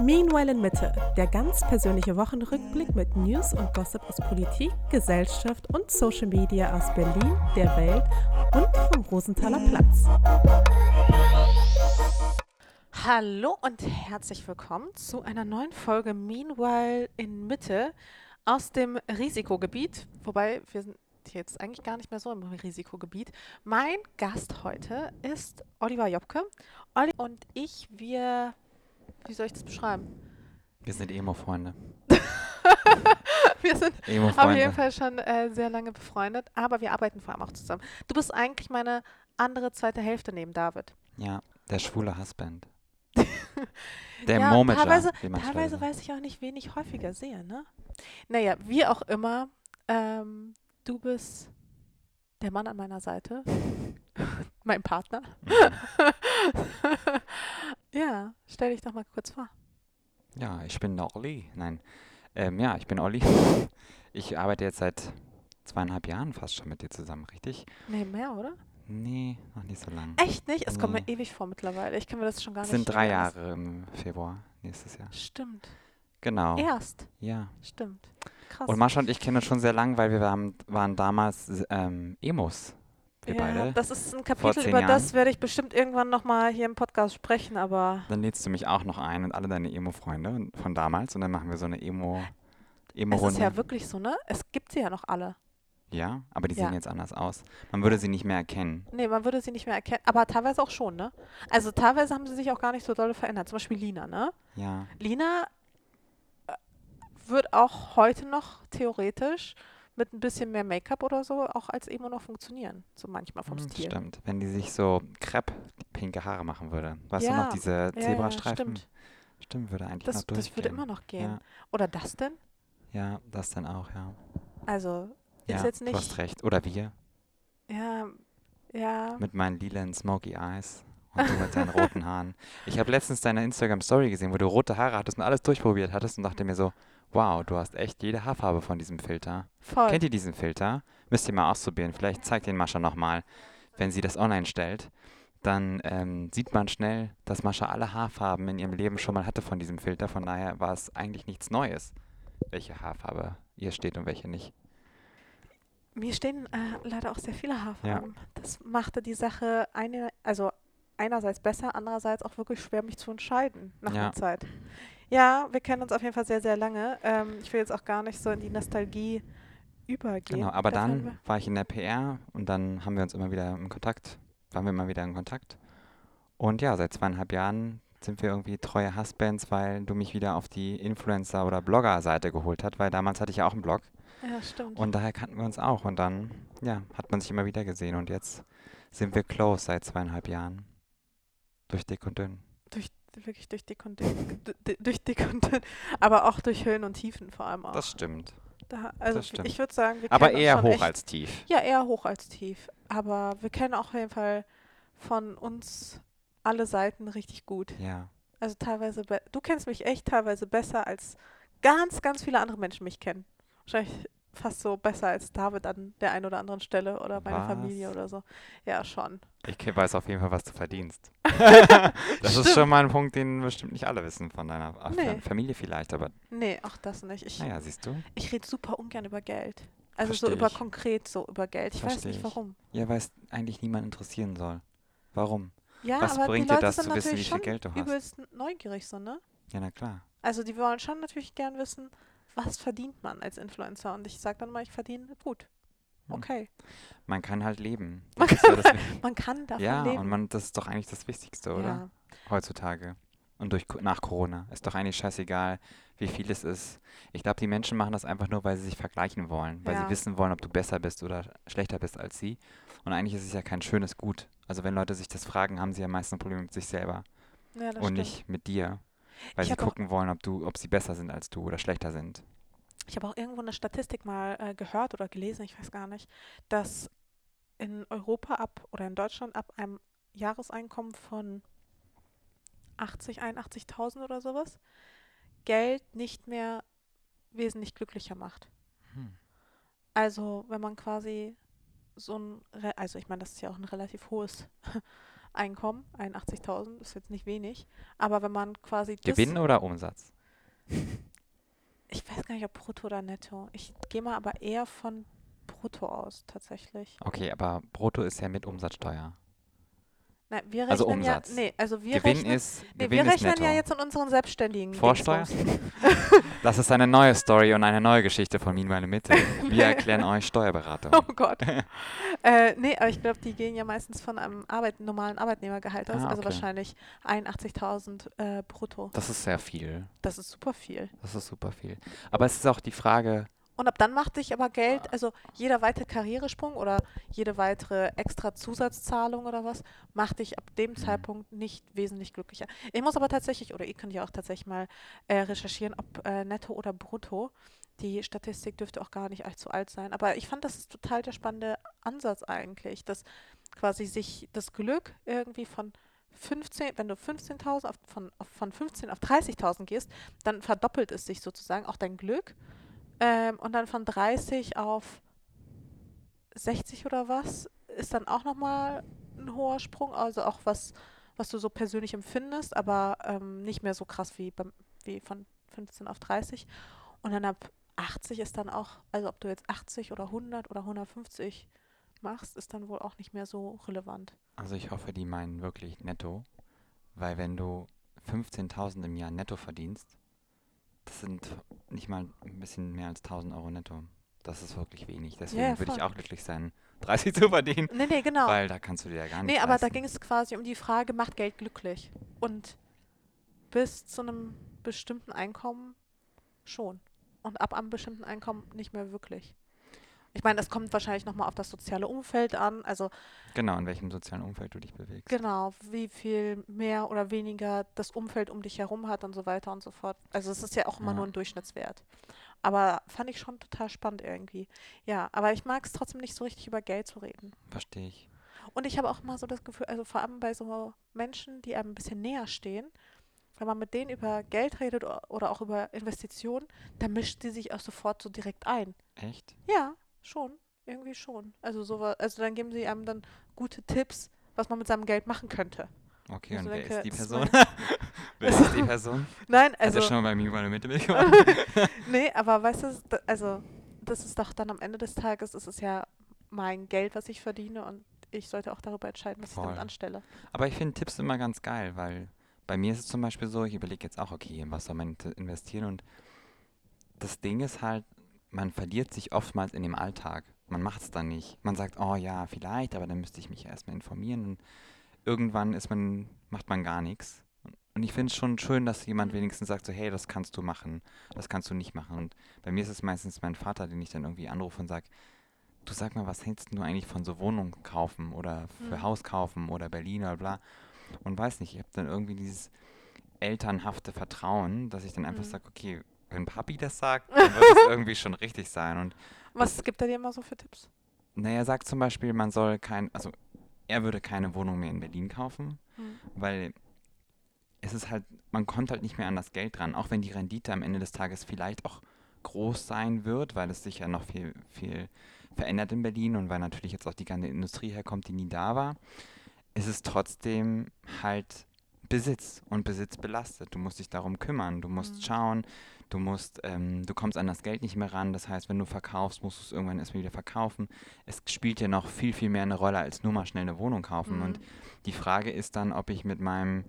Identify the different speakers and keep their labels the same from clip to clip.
Speaker 1: Meanwhile in Mitte, der ganz persönliche Wochenrückblick mit News und Gossip aus Politik, Gesellschaft und Social Media aus Berlin, der Welt und vom Rosenthaler Platz. Hallo und herzlich willkommen zu einer neuen Folge Meanwhile in Mitte aus dem Risikogebiet. Wobei wir sind jetzt eigentlich gar nicht mehr so im Risikogebiet. Mein Gast heute ist Oliver Jobke. Olli und ich, wir wie soll ich das beschreiben?
Speaker 2: Wir sind Emo-Freunde.
Speaker 1: wir sind auf jeden Fall schon äh, sehr lange befreundet, aber wir arbeiten vor allem auch zusammen. Du bist eigentlich meine andere zweite Hälfte neben David.
Speaker 2: Ja, der schwule Husband. der
Speaker 1: ja, Momager, Teilweise, teilweise weiß ich auch nicht, wen ich häufiger sehe, ne? Naja, wie auch immer, ähm, du bist der Mann an meiner Seite, mein Partner. Mhm. ja, stell dich doch mal kurz vor.
Speaker 2: Ja, ich bin der Olli. Nein, ähm, ja, ich bin Olli. Ich arbeite jetzt seit zweieinhalb Jahren fast schon mit dir zusammen, richtig?
Speaker 1: Nee, mehr, oder?
Speaker 2: Nee, noch nicht so lange.
Speaker 1: Echt nicht? Es nee. kommt mir ewig vor mittlerweile. Ich kann mir das schon gar
Speaker 2: es
Speaker 1: nicht
Speaker 2: sind drei Jahre im Februar nächstes Jahr.
Speaker 1: Stimmt.
Speaker 2: Genau.
Speaker 1: Erst?
Speaker 2: Ja.
Speaker 1: Stimmt.
Speaker 2: Krass. Und Mascha und ich kennen uns schon sehr lang, weil wir waren, waren damals ähm, Emos. Wir ja, beide.
Speaker 1: Das ist ein Kapitel, über Jahren. das werde ich bestimmt irgendwann nochmal hier im Podcast sprechen, aber.
Speaker 2: Dann lädst du mich auch noch ein und alle deine Emo-Freunde von damals und dann machen wir so eine Emo. Emo-Runde.
Speaker 1: Es ist ja wirklich so, ne? Es gibt sie ja noch alle.
Speaker 2: Ja, aber die ja. sehen jetzt anders aus. Man würde sie nicht mehr erkennen.
Speaker 1: Nee, man würde sie nicht mehr erkennen, aber teilweise auch schon, ne? Also teilweise haben sie sich auch gar nicht so doll verändert. Zum Beispiel Lina, ne?
Speaker 2: Ja.
Speaker 1: Lina wird auch heute noch theoretisch mit ein bisschen mehr Make-up oder so auch als Emo noch funktionieren. So manchmal vom hm, Stil.
Speaker 2: Stimmt. Wenn die sich so krepp pinke Haare machen würde. Weißt ja. du noch, diese Zebrastreifen? Ja, stimmt. stimmt, würde eigentlich
Speaker 1: das,
Speaker 2: noch durchgehen.
Speaker 1: Das würde immer noch gehen. Ja. Oder das denn?
Speaker 2: Ja, das dann auch, ja.
Speaker 1: Also, ist jetzt nicht...
Speaker 2: du hast recht. Oder wir.
Speaker 1: Ja, ja.
Speaker 2: Mit meinen lilanen Smoky Eyes. Und du mit deinen roten Haaren. Ich habe letztens deine Instagram-Story gesehen, wo du rote Haare hattest und alles durchprobiert hattest und dachte mir so, wow, du hast echt jede Haarfarbe von diesem Filter.
Speaker 1: Voll.
Speaker 2: Kennt ihr diesen Filter? Müsst ihr mal ausprobieren. Vielleicht zeigt den Mascha nochmal, wenn sie das online stellt. Dann ähm, sieht man schnell, dass Mascha alle Haarfarben in ihrem Leben schon mal hatte von diesem Filter. Von daher war es eigentlich nichts Neues, welche Haarfarbe ihr steht und welche nicht.
Speaker 1: Mir stehen äh, leider auch sehr viele Haarfarben. Ja. Das machte die Sache eine, also einerseits besser, andererseits auch wirklich schwer, mich zu entscheiden nach ja. der Zeit. Ja, wir kennen uns auf jeden Fall sehr, sehr lange. Ähm, ich will jetzt auch gar nicht so in die Nostalgie übergehen.
Speaker 2: Genau, aber dann war ich in der PR und dann haben wir uns immer wieder in Kontakt, waren wir immer wieder in Kontakt. Und ja, seit zweieinhalb Jahren sind wir irgendwie treue Husbands, weil du mich wieder auf die Influencer- oder Blogger-Seite geholt hast, weil damals hatte ich ja auch einen Blog.
Speaker 1: Ja, stimmt.
Speaker 2: Und daher kannten wir uns auch und dann, ja, hat man sich immer wieder gesehen und jetzt sind wir close seit zweieinhalb Jahren. Durch dick und dünn.
Speaker 1: Durch, wirklich durch dick und dünn. durch dick und dünn. Aber auch durch Höhen und Tiefen vor allem auch.
Speaker 2: Das stimmt.
Speaker 1: Da, also das stimmt. ich würde sagen,
Speaker 2: wir Aber eher hoch echt, als tief.
Speaker 1: Ja, eher hoch als tief. Aber wir kennen auch auf jeden Fall von uns alle Seiten richtig gut.
Speaker 2: Ja.
Speaker 1: Also teilweise, du kennst mich echt teilweise besser als ganz, ganz viele andere Menschen mich kennen. Wahrscheinlich fast so besser als David an der einen oder anderen Stelle oder meine was? Familie oder so. Ja, schon.
Speaker 2: Ich weiß auf jeden Fall, was du verdienst. das ist schon mal ein Punkt, den bestimmt nicht alle wissen von deiner nee. Familie vielleicht, aber.
Speaker 1: Nee, auch das nicht. Ich,
Speaker 2: naja, siehst du?
Speaker 1: Ich rede super ungern über Geld. Also Versteh so über konkret so über Geld. Ich Versteh weiß nicht warum.
Speaker 2: Ja, weil es eigentlich niemand interessieren soll. Warum?
Speaker 1: Ja,
Speaker 2: was
Speaker 1: aber
Speaker 2: bringt
Speaker 1: die Leute
Speaker 2: dir das zu wissen, wie viel Geld du hast?
Speaker 1: übelst neugierig so, ne?
Speaker 2: Ja, na klar.
Speaker 1: Also die wollen schon natürlich gern wissen, was verdient man als Influencer? Und ich sage dann mal, ich verdiene gut. Okay.
Speaker 2: Man kann halt leben.
Speaker 1: Man kann, ja man kann, davon
Speaker 2: ja,
Speaker 1: leben.
Speaker 2: Ja, und man, das ist doch eigentlich das Wichtigste, oder? Ja. Heutzutage. Und durch, nach Corona. Ist doch eigentlich scheißegal, wie viel es ist. Ich glaube, die Menschen machen das einfach nur, weil sie sich vergleichen wollen. Weil ja. sie wissen wollen, ob du besser bist oder schlechter bist als sie. Und eigentlich ist es ja kein schönes Gut. Also wenn Leute sich das fragen, haben sie ja meistens ein Problem mit sich selber. Ja, und stimmt. nicht mit dir. Weil ich sie gucken wollen, ob du, ob sie besser sind als du oder schlechter sind.
Speaker 1: Ich habe auch irgendwo eine Statistik mal äh, gehört oder gelesen, ich weiß gar nicht, dass in Europa ab oder in Deutschland ab einem Jahreseinkommen von 80, 81.000 oder sowas Geld nicht mehr wesentlich glücklicher macht. Hm. Also wenn man quasi so ein, also ich meine, das ist ja auch ein relativ hohes Einkommen, 81.000 ist jetzt nicht wenig, aber wenn man quasi
Speaker 2: Gewinn oder Umsatz?
Speaker 1: Ich weiß gar nicht, ob brutto oder netto. Ich gehe mal aber eher von brutto aus, tatsächlich.
Speaker 2: Okay, aber brutto ist ja mit Umsatzsteuer.
Speaker 1: Nein, wir
Speaker 2: also
Speaker 1: rechnen
Speaker 2: Umsatz.
Speaker 1: ja, nee, also wir
Speaker 2: Gewinn
Speaker 1: rechnen,
Speaker 2: ist,
Speaker 1: nee,
Speaker 2: Gewinn
Speaker 1: wir rechnen ja jetzt in unseren selbstständigen
Speaker 2: Vorsteuer? Das ist eine neue Story und eine neue Geschichte von Min meine Mitte. Wir erklären euch Steuerberatung.
Speaker 1: Oh Gott. äh, nee, aber ich glaube, die gehen ja meistens von einem Arbeit, normalen Arbeitnehmergehalt aus,
Speaker 2: Ah,
Speaker 1: also
Speaker 2: okay.
Speaker 1: wahrscheinlich 81.000 äh, brutto.
Speaker 2: Das ist sehr viel.
Speaker 1: Das ist super viel.
Speaker 2: Das ist super viel. Aber es ist auch die Frage,
Speaker 1: Und ab dann macht dich aber Geld, also jeder weitere Karrieresprung oder jede weitere extra Zusatzzahlung oder was, macht dich ab dem Zeitpunkt nicht wesentlich glücklicher. Ich muss aber tatsächlich, oder ihr könnt ja auch tatsächlich mal äh, recherchieren, ob äh, netto oder brutto. Die Statistik dürfte auch gar nicht allzu alt sein. Aber ich fand, das ist total der spannende Ansatz eigentlich, dass quasi sich das Glück irgendwie von 15, wenn du 15.000 auf, von, auf, von 15 auf 30.000 gehst, dann verdoppelt es sich sozusagen auch dein Glück. Ähm, und dann von 30 auf 60 oder was ist dann auch nochmal ein hoher Sprung. Also auch was, was du so persönlich empfindest, aber ähm, nicht mehr so krass wie, beim, wie von 15 auf 30. Und dann ab 80 ist dann auch, also ob du jetzt 80 oder 100 oder 150 machst, ist dann wohl auch nicht mehr so relevant.
Speaker 2: also ich hoffe, die meinen wirklich netto, weil wenn du 15.000 im Jahr netto verdienst, das sind nicht mal ein bisschen mehr als 1.000 Euro netto. Das ist wirklich wenig. Deswegen
Speaker 1: ja,
Speaker 2: würde ich auch glücklich sein, 30 zu verdienen,
Speaker 1: Nee, nee, genau.
Speaker 2: weil da kannst du dir ja gar nicht
Speaker 1: Nee, aber da
Speaker 2: leisten.
Speaker 1: ging es quasi um die Frage, macht Geld glücklich? Und bis zu einem bestimmten Einkommen schon. Und ab einem bestimmten Einkommen nicht mehr wirklich. Ich meine, es kommt wahrscheinlich nochmal auf das soziale Umfeld an. Also
Speaker 2: Genau, in welchem sozialen Umfeld du dich bewegst.
Speaker 1: genau, wie viel mehr oder weniger das Umfeld um dich herum hat und so weiter und so fort. Also es ist ja auch immer
Speaker 2: Ja.
Speaker 1: nur ein Durchschnittswert. Aber fand ich schon total spannend irgendwie. Ja, aber ich mag es trotzdem nicht so richtig über Geld zu reden.
Speaker 2: Verstehe ich.
Speaker 1: Und ich habe auch immer so das Gefühl, also vor allem bei so Menschen, die einem ein bisschen näher stehen, wenn man mit denen über Geld redet oder auch über Investitionen, dann mischt die sich auch sofort so direkt ein.
Speaker 2: Echt?
Speaker 1: Ja, schon. Irgendwie schon. Also so, wa- also dann geben sie einem dann gute Tipps, was man mit seinem Geld machen könnte.
Speaker 2: Okay,
Speaker 1: Also
Speaker 2: und wer
Speaker 1: denke,
Speaker 2: ist die
Speaker 1: ist
Speaker 2: Person? wer ist die Person?
Speaker 1: Nein,
Speaker 2: Hat
Speaker 1: also
Speaker 2: er schon bei mir über eine Mitte mitgemacht?
Speaker 1: nee, aber weißt du, da- also das ist doch dann am Ende des Tages, ist es ja mein Geld, was ich verdiene und ich sollte auch darüber entscheiden, was ich damit
Speaker 2: Voll.
Speaker 1: anstelle.
Speaker 2: Aber ich finde Tipps immer ganz geil, weil bei mir ist es zum Beispiel so, ich überlege jetzt auch, okay, in was soll man investieren und das Ding ist halt, man verliert sich oftmals in dem Alltag. Man macht es dann nicht. Man sagt, oh ja, vielleicht, aber dann müsste ich mich erstmal informieren und irgendwann ist man, macht man gar nichts. Und ich finde es schon schön, dass jemand wenigstens sagt so, hey, das kannst du machen, das kannst du nicht machen. Und bei mir ist es meistens mein Vater, den ich dann irgendwie anrufe und sage, du sag mal, was hältst du eigentlich von so Wohnungen kaufen oder für
Speaker 1: Mhm.
Speaker 2: Haus kaufen oder Berlin oder bla. Und weiß nicht, ich habe dann irgendwie dieses elternhafte Vertrauen, dass ich dann einfach
Speaker 1: Mhm.
Speaker 2: sage, okay, wenn Papi das sagt, dann wird es irgendwie schon richtig sein. Und
Speaker 1: Was gibt er dir immer so für Tipps?
Speaker 2: naja, er sagt zum Beispiel, man soll kein, also er würde keine Wohnung mehr in Berlin kaufen,
Speaker 1: Hm.
Speaker 2: weil es ist halt, man kommt halt nicht mehr an das Geld dran, auch wenn die Rendite am Ende des Tages vielleicht auch groß sein wird, weil es sich ja noch viel, viel verändert in Berlin und weil natürlich jetzt auch die ganze Industrie herkommt, die nie da war, ist es trotzdem halt Besitz und Besitz belastet. Du musst dich darum kümmern, du musst
Speaker 1: Mhm.
Speaker 2: schauen, du musst, ähm, du kommst an das Geld nicht mehr ran. Das heißt, wenn du verkaufst, musst du es irgendwann erstmal wieder verkaufen. Es spielt ja noch viel, viel mehr eine Rolle, als nur mal schnell eine Wohnung kaufen.
Speaker 1: Mhm.
Speaker 2: Und die Frage ist dann, ob ich mit meinem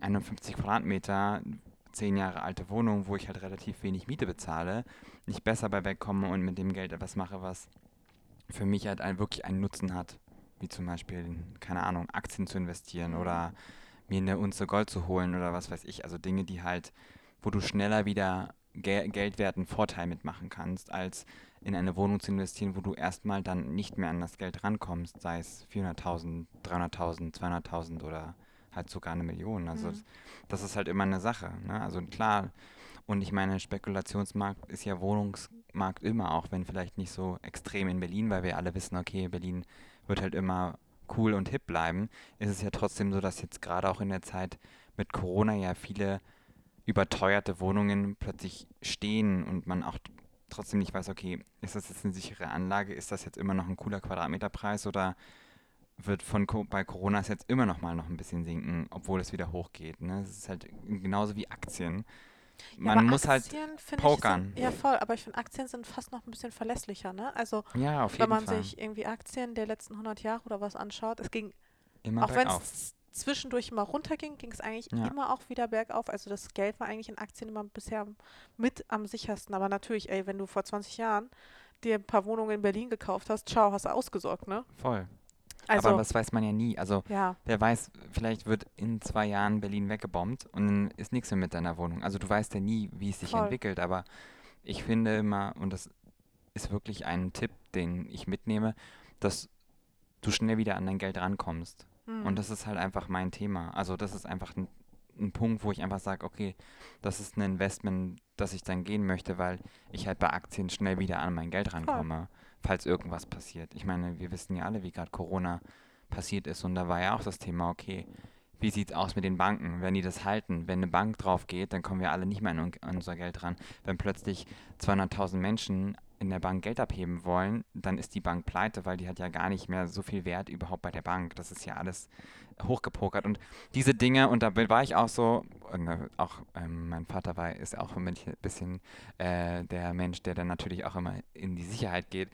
Speaker 2: 51 Quadratmeter, zehn Jahre alte Wohnung, wo ich halt relativ wenig Miete bezahle, nicht besser bei wegkomme und mit dem Geld etwas mache, was für mich halt ein, wirklich einen Nutzen hat. Wie zum Beispiel, in, keine Ahnung, Aktien zu investieren
Speaker 1: Mhm.
Speaker 2: oder mir eine Unze Gold zu holen oder was weiß ich. Also Dinge, die halt, wo du schneller wieder Gel geldwerten Vorteil mitmachen kannst, als in eine Wohnung zu investieren, wo du erstmal dann nicht mehr an das Geld rankommst, sei es 400.000, 300.000, 200.000 oder halt sogar eine Million. Also
Speaker 1: Mhm.
Speaker 2: das, das ist halt immer eine Sache. Ne? Also klar, und ich meine, Spekulationsmarkt ist ja Wohnungsmarkt immer, auch wenn vielleicht nicht so extrem in Berlin, weil wir alle wissen, okay, Berlin wird halt immer cool und hip bleiben, ist es ja trotzdem so, dass jetzt gerade auch in der Zeit mit Corona ja viele überteuerte Wohnungen plötzlich stehen und man auch trotzdem nicht weiß, okay, ist das jetzt eine sichere Anlage? Ist das jetzt immer noch ein cooler Quadratmeterpreis oder wird von bei Corona jetzt immer noch mal noch ein bisschen sinken, obwohl es wieder hochgeht. Ne? Es ist halt genauso wie Aktien. Man ja, muss halt Aktien, halt pokern.
Speaker 1: Sind, ja, voll, aber ich finde, Aktien sind fast noch ein bisschen verlässlicher. Ne? Also,
Speaker 2: ja,
Speaker 1: wenn man Fall. sich irgendwie Aktien der letzten 100 Jahre oder was anschaut, es ging,
Speaker 2: immer
Speaker 1: auch wenn es zwischendurch immer runterging, ging es eigentlich ja. immer auch wieder bergauf. Also das Geld war eigentlich in Aktien immer bisher mit am sichersten. Aber natürlich, ey, wenn du vor 20 Jahren dir ein paar Wohnungen in Berlin gekauft hast, ciao, hast du ausgesorgt, ne?
Speaker 2: Voll. Also, aber das weiß man ja nie. Also ja. wer weiß, vielleicht wird in zwei Jahren Berlin weggebombt und dann ist nichts mehr mit deiner Wohnung. Also du weißt ja nie, wie es sich Voll. entwickelt. Aber ich finde immer, und das ist wirklich ein Tipp, den ich mitnehme, dass du schnell wieder an dein Geld rankommst. Mhm. Und das ist halt einfach mein Thema. Also das ist einfach ein, ein Punkt, wo ich einfach sage, okay, das ist ein Investment, das ich dann gehen möchte, weil ich halt bei Aktien schnell wieder an mein Geld rankomme, Voll. falls irgendwas passiert. Ich meine, wir wissen ja alle, wie gerade Corona passiert ist und da war ja auch das Thema, okay, wie sieht es aus mit den Banken? Wenn die das halten, wenn eine Bank drauf geht, dann kommen wir alle nicht mehr an, an unser Geld ran. Wenn plötzlich 200.000 Menschen in der Bank Geld abheben wollen, dann ist die Bank pleite, weil die hat ja gar nicht mehr so viel Wert überhaupt bei der Bank. Das ist ja alles hochgepokert. Und diese Dinge, und da war ich auch so, äh, auch ähm, mein Vater war, ist auch ein bisschen äh, der Mensch, der dann natürlich auch immer in die Sicherheit geht.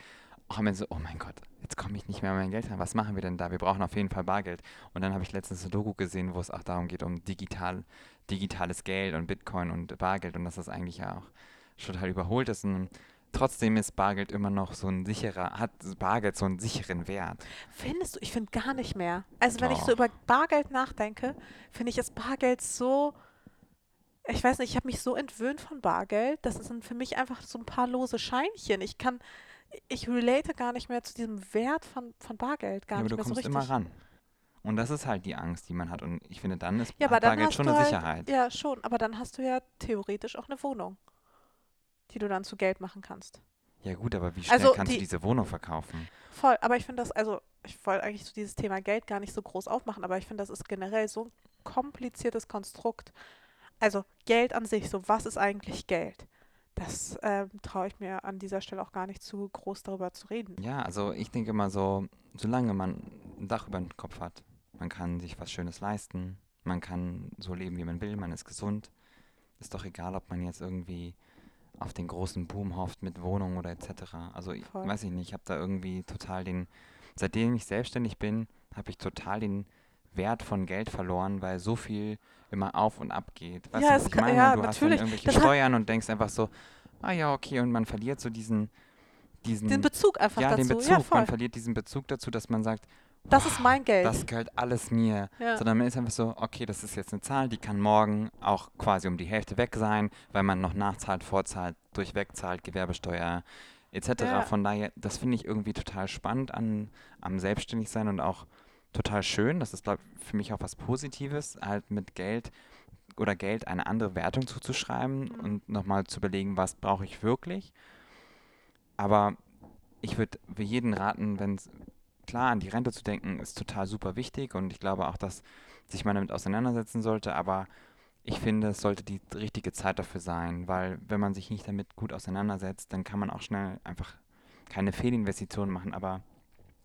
Speaker 2: Auch immer so, oh mein Gott, jetzt komme ich nicht mehr an mein Geld ran. Was machen wir denn da? Wir brauchen auf jeden Fall Bargeld. Und dann habe ich letztens ein Doku gesehen, wo es auch darum geht, um digital, digitales Geld und Bitcoin und Bargeld und dass das eigentlich ja auch total überholt ist. Und trotzdem ist Bargeld immer noch so ein sicherer, hat Bargeld so einen sicheren Wert.
Speaker 1: Findest du? Ich finde gar nicht mehr. Also wenn Doch. ich so über Bargeld nachdenke, finde ich das Bargeld so, ich weiß nicht, ich habe mich so entwöhnt von Bargeld. Das sind für mich einfach so ein paar lose Scheinchen. Ich kann, ich relate gar nicht mehr zu diesem Wert von, von Bargeld, gar ja, nicht
Speaker 2: mehr
Speaker 1: so richtig.
Speaker 2: Aber du kommst immer ran. Und das ist halt die Angst, die man hat. Und ich finde, dann ist ja, Bargeld schon eine halt, Sicherheit.
Speaker 1: Ja, schon. Aber dann hast du ja theoretisch auch eine Wohnung die du dann zu Geld machen kannst.
Speaker 2: Ja gut, aber wie schnell also kannst die, du diese Wohnung verkaufen?
Speaker 1: Voll, aber ich finde das, also ich wollte eigentlich so dieses Thema Geld gar nicht so groß aufmachen, aber ich finde, das ist generell so ein kompliziertes Konstrukt. Also Geld an sich, so was ist eigentlich Geld? Das ähm, traue ich mir an dieser Stelle auch gar nicht zu groß darüber zu reden.
Speaker 2: Ja, also ich denke immer so, solange man ein Dach über dem Kopf hat, man kann sich was Schönes leisten, man kann so leben, wie man will, man ist gesund, ist doch egal, ob man jetzt irgendwie auf den großen Boom hofft mit Wohnungen oder etc. Also ich, weiß ich nicht, ich habe da irgendwie total den, seitdem ich selbstständig bin, habe ich total den Wert von Geld verloren, weil so viel immer auf und ab geht. Weißt ja, du, was ich meine? Ja, du natürlich. hast dann irgendwelche das Steuern und denkst einfach so, ah ja, okay, und man verliert so diesen, diesen
Speaker 1: den Bezug einfach
Speaker 2: ja,
Speaker 1: dazu.
Speaker 2: Den Bezug. Ja, man verliert diesen Bezug dazu, dass man sagt,
Speaker 1: das ist mein Geld.
Speaker 2: Das gehört alles mir. Ja. Sondern man ist einfach so, okay, das ist jetzt eine Zahl, die kann morgen auch quasi um die Hälfte weg sein, weil man noch nachzahlt, vorzahlt, durchwegzahlt, Gewerbesteuer etc. Ja. Von daher, das finde ich irgendwie total spannend an, am Selbstständigsein und auch total schön. Das ist, glaube ich, für mich auch was Positives, halt mit Geld oder Geld eine andere Wertung zuzuschreiben mhm. und nochmal zu überlegen, was brauche ich wirklich. Aber ich würde jeden raten, wenn es klar, an die Rente zu denken, ist total super wichtig und ich glaube auch, dass sich man damit auseinandersetzen sollte, aber ich finde, es sollte die richtige Zeit dafür sein, weil wenn man sich nicht damit gut auseinandersetzt, dann kann man auch schnell einfach keine Fehlinvestitionen machen, aber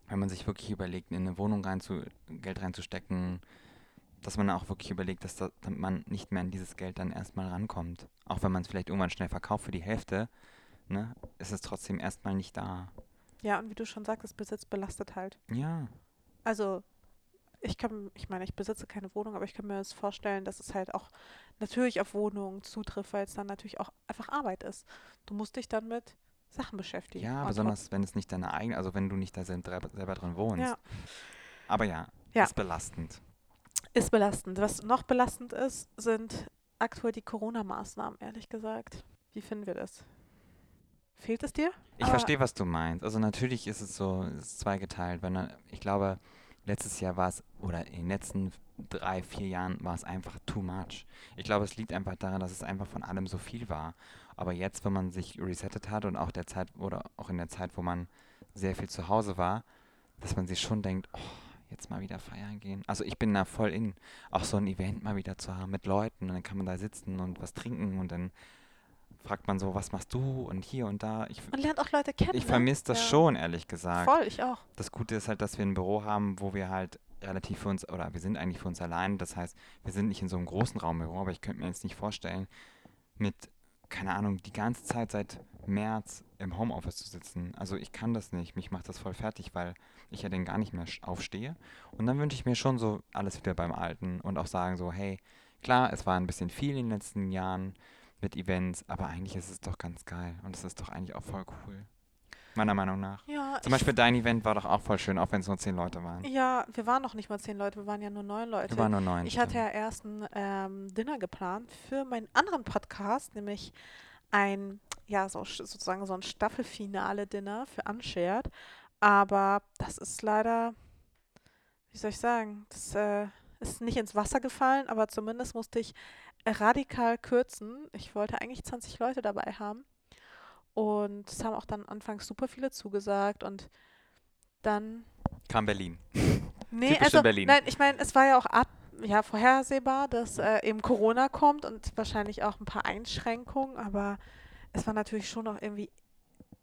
Speaker 2: wenn man sich wirklich überlegt, in eine Wohnung rein zu, Geld reinzustecken, dass man auch wirklich überlegt, dass da, man nicht mehr an dieses Geld dann erstmal rankommt. Auch wenn man es vielleicht irgendwann schnell verkauft für die Hälfte, ne, ist es trotzdem erstmal nicht da.
Speaker 1: Ja, und wie du schon sagst, Besitz belastet halt.
Speaker 2: Ja.
Speaker 1: Also, ich kann, ich meine, ich besitze keine Wohnung, aber ich kann mir das vorstellen, dass es halt auch natürlich auf Wohnungen zutrifft, weil es dann natürlich auch einfach Arbeit ist. Du musst dich dann mit Sachen beschäftigen.
Speaker 2: Ja, besonders wenn es nicht deine eigene, also wenn du nicht da selber drin wohnst.
Speaker 1: Ja.
Speaker 2: Aber ja, ja, ist belastend.
Speaker 1: Ist belastend. Was noch belastend ist, sind aktuell die Corona-Maßnahmen, ehrlich gesagt. Wie finden wir das? Fehlt es dir?
Speaker 2: Ich verstehe, was du meinst. Also natürlich ist es so, es ist zweigeteilt, weil ich glaube, letztes Jahr war es, oder in den letzten drei, vier Jahren war es einfach too much. Ich glaube, es liegt einfach daran, dass es einfach von allem so viel war. Aber jetzt, wenn man sich resettet hat und auch der Zeit, oder auch in der Zeit, wo man sehr viel zu Hause war, dass man sich schon denkt, oh, jetzt mal wieder feiern gehen. Also ich bin da voll in, auch so ein Event mal wieder zu haben mit Leuten und dann kann man da sitzen und was trinken und dann fragt man so, was machst du und hier und da. Ich,
Speaker 1: man lernt auch Leute kennen.
Speaker 2: Ich ne? vermisse das ja. schon, ehrlich gesagt.
Speaker 1: Voll, ich auch.
Speaker 2: Das Gute ist halt, dass wir ein Büro haben, wo wir halt relativ für uns, oder wir sind eigentlich für uns allein. Das heißt, wir sind nicht in so einem großen Raumbüro, aber ich könnte mir jetzt nicht vorstellen, mit, keine Ahnung, die ganze Zeit seit März im Homeoffice zu sitzen. Also ich kann das nicht. Mich macht das voll fertig, weil ich ja dann gar nicht mehr aufstehe. Und dann wünsche ich mir schon so alles wieder beim Alten und auch sagen so, hey, klar, es war ein bisschen viel in den letzten Jahren mit Events, aber eigentlich ist es doch ganz geil und es ist doch eigentlich auch voll cool. Meiner Meinung nach.
Speaker 1: Ja,
Speaker 2: Zum Beispiel dein Event war doch auch voll schön, auch wenn es nur zehn Leute waren.
Speaker 1: Ja, wir waren noch nicht mal zehn Leute, wir waren ja nur neun Leute.
Speaker 2: Wir waren nur neun.
Speaker 1: Ich hatte ja erst ein ähm, Dinner geplant für meinen anderen Podcast, nämlich ein, ja, so, sozusagen so ein Staffelfinale-Dinner für Unshared. Aber das ist leider, wie soll ich sagen, das äh, ist nicht ins Wasser gefallen, aber zumindest musste ich radikal kürzen. Ich wollte eigentlich 20 Leute dabei haben. Und es haben auch dann anfangs super viele zugesagt und dann
Speaker 2: kam Berlin.
Speaker 1: Nee, Typisch also Berlin. nein, ich meine, es war ja auch ab, ja, vorhersehbar, dass äh, eben Corona kommt und wahrscheinlich auch ein paar Einschränkungen, aber es war natürlich schon auch irgendwie,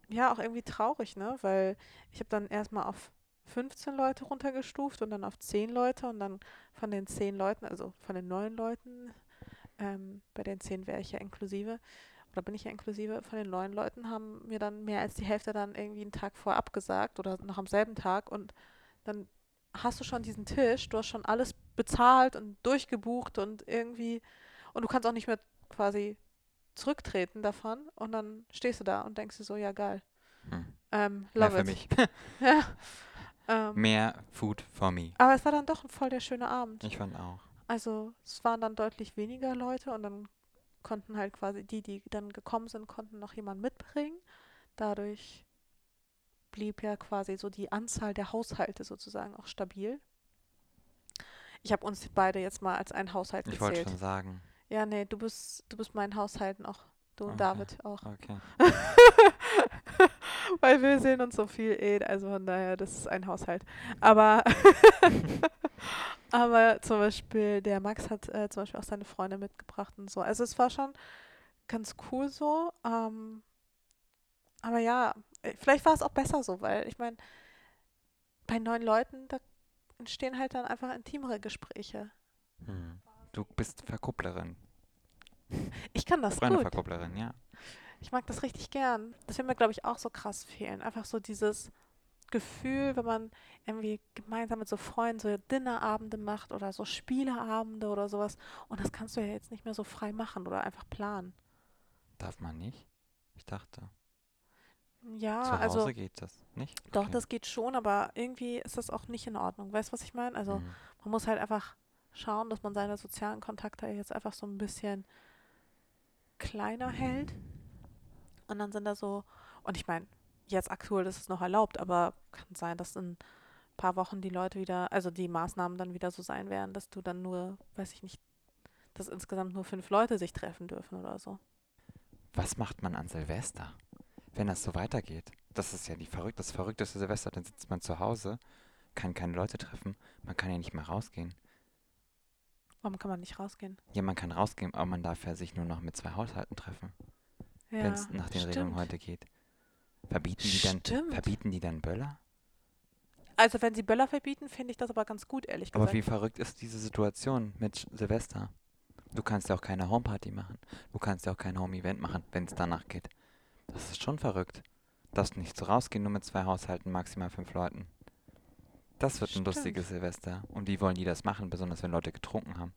Speaker 1: ja, auch irgendwie traurig, ne? Weil ich habe dann erstmal auf 15 Leute runtergestuft und dann auf 10 Leute und dann von den 10 Leuten, also von den 9 Leuten, ähm, bei den 10 wäre ich ja inklusive, oder bin ich ja inklusive, von den 9 Leuten haben mir dann mehr als die Hälfte dann irgendwie einen Tag vorher abgesagt oder noch am selben Tag und dann hast du schon diesen Tisch, du hast schon alles bezahlt und durchgebucht und irgendwie, und du kannst auch nicht mehr quasi zurücktreten davon und dann stehst du da und denkst dir so, ja geil.
Speaker 2: Hm.
Speaker 1: Ähm, love
Speaker 2: Mehr für
Speaker 1: it.
Speaker 2: mich.
Speaker 1: ja.
Speaker 2: Ähm, Mehr Food for me.
Speaker 1: Aber es war dann doch voll der schöne Abend.
Speaker 2: Ich fand auch.
Speaker 1: Also es waren dann deutlich weniger Leute und dann konnten halt quasi die, die dann gekommen sind, konnten noch jemanden mitbringen. Dadurch blieb ja quasi so die Anzahl der Haushalte sozusagen auch stabil. Ich habe uns beide jetzt mal als ein Haushalt
Speaker 2: ich
Speaker 1: gezählt.
Speaker 2: Ich wollte schon sagen.
Speaker 1: Ja, nee, du bist, du bist mein Haushalt noch. Du und okay. David auch.
Speaker 2: Okay.
Speaker 1: Weil wir sehen uns so viel eh, also von daher, das ist ein Haushalt. Aber, aber zum Beispiel, der Max hat äh, zum Beispiel auch seine Freunde mitgebracht und so. Also es war schon ganz cool so. Ähm, aber ja, äh, vielleicht war es auch besser so, weil ich meine, bei neun Leuten, da entstehen halt dann einfach intimere Gespräche.
Speaker 2: Hm. Du bist Verkupplerin.
Speaker 1: Ich kann das
Speaker 2: Freunde
Speaker 1: gut.
Speaker 2: Verkupplerin, ja.
Speaker 1: Ich mag das richtig gern. Das wird mir, glaube ich, auch so krass fehlen. Einfach so dieses Gefühl, wenn man irgendwie gemeinsam mit so Freunden so Dinnerabende macht oder so Spieleabende oder sowas. Und das kannst du ja jetzt nicht mehr so frei machen oder einfach planen.
Speaker 2: Darf man nicht? Ich dachte.
Speaker 1: Ja,
Speaker 2: Zu Hause
Speaker 1: also.
Speaker 2: geht das nicht?
Speaker 1: Doch, okay. das geht schon, aber irgendwie ist das auch nicht in Ordnung. Weißt du, was ich meine? Also, mhm. man muss halt einfach schauen, dass man seine sozialen Kontakte jetzt einfach so ein bisschen kleiner hält. Und dann sind da so, und ich meine, jetzt aktuell ist es noch erlaubt, aber kann sein, dass in ein paar Wochen die Leute wieder, also die Maßnahmen dann wieder so sein werden, dass du dann nur, weiß ich nicht, dass insgesamt nur fünf Leute sich treffen dürfen oder so.
Speaker 2: Was macht man an Silvester, wenn das so weitergeht? Das ist ja die verrückt, das verrückteste Silvester. Dann sitzt man zu Hause, kann keine Leute treffen, man kann ja nicht mehr rausgehen.
Speaker 1: Warum kann man nicht rausgehen?
Speaker 2: Ja, man kann rausgehen, aber man darf ja sich nur noch mit zwei Haushalten treffen. Ja, wenn es nach den stimmt. Regeln heute geht. Verbieten die, dann, verbieten die dann Böller?
Speaker 1: Also wenn sie Böller verbieten, finde ich das aber ganz gut, ehrlich gesagt.
Speaker 2: Aber wie verrückt ist diese Situation mit Silvester? Du kannst ja auch keine Homeparty machen. Du kannst ja auch kein Home-Event machen, wenn es danach geht. Das ist schon verrückt. Darfst nicht so rausgehen, nur mit zwei Haushalten, maximal fünf Leuten. Das wird Stimmt. ein lustiges Silvester. Und wie wollen die das machen, besonders wenn Leute getrunken haben?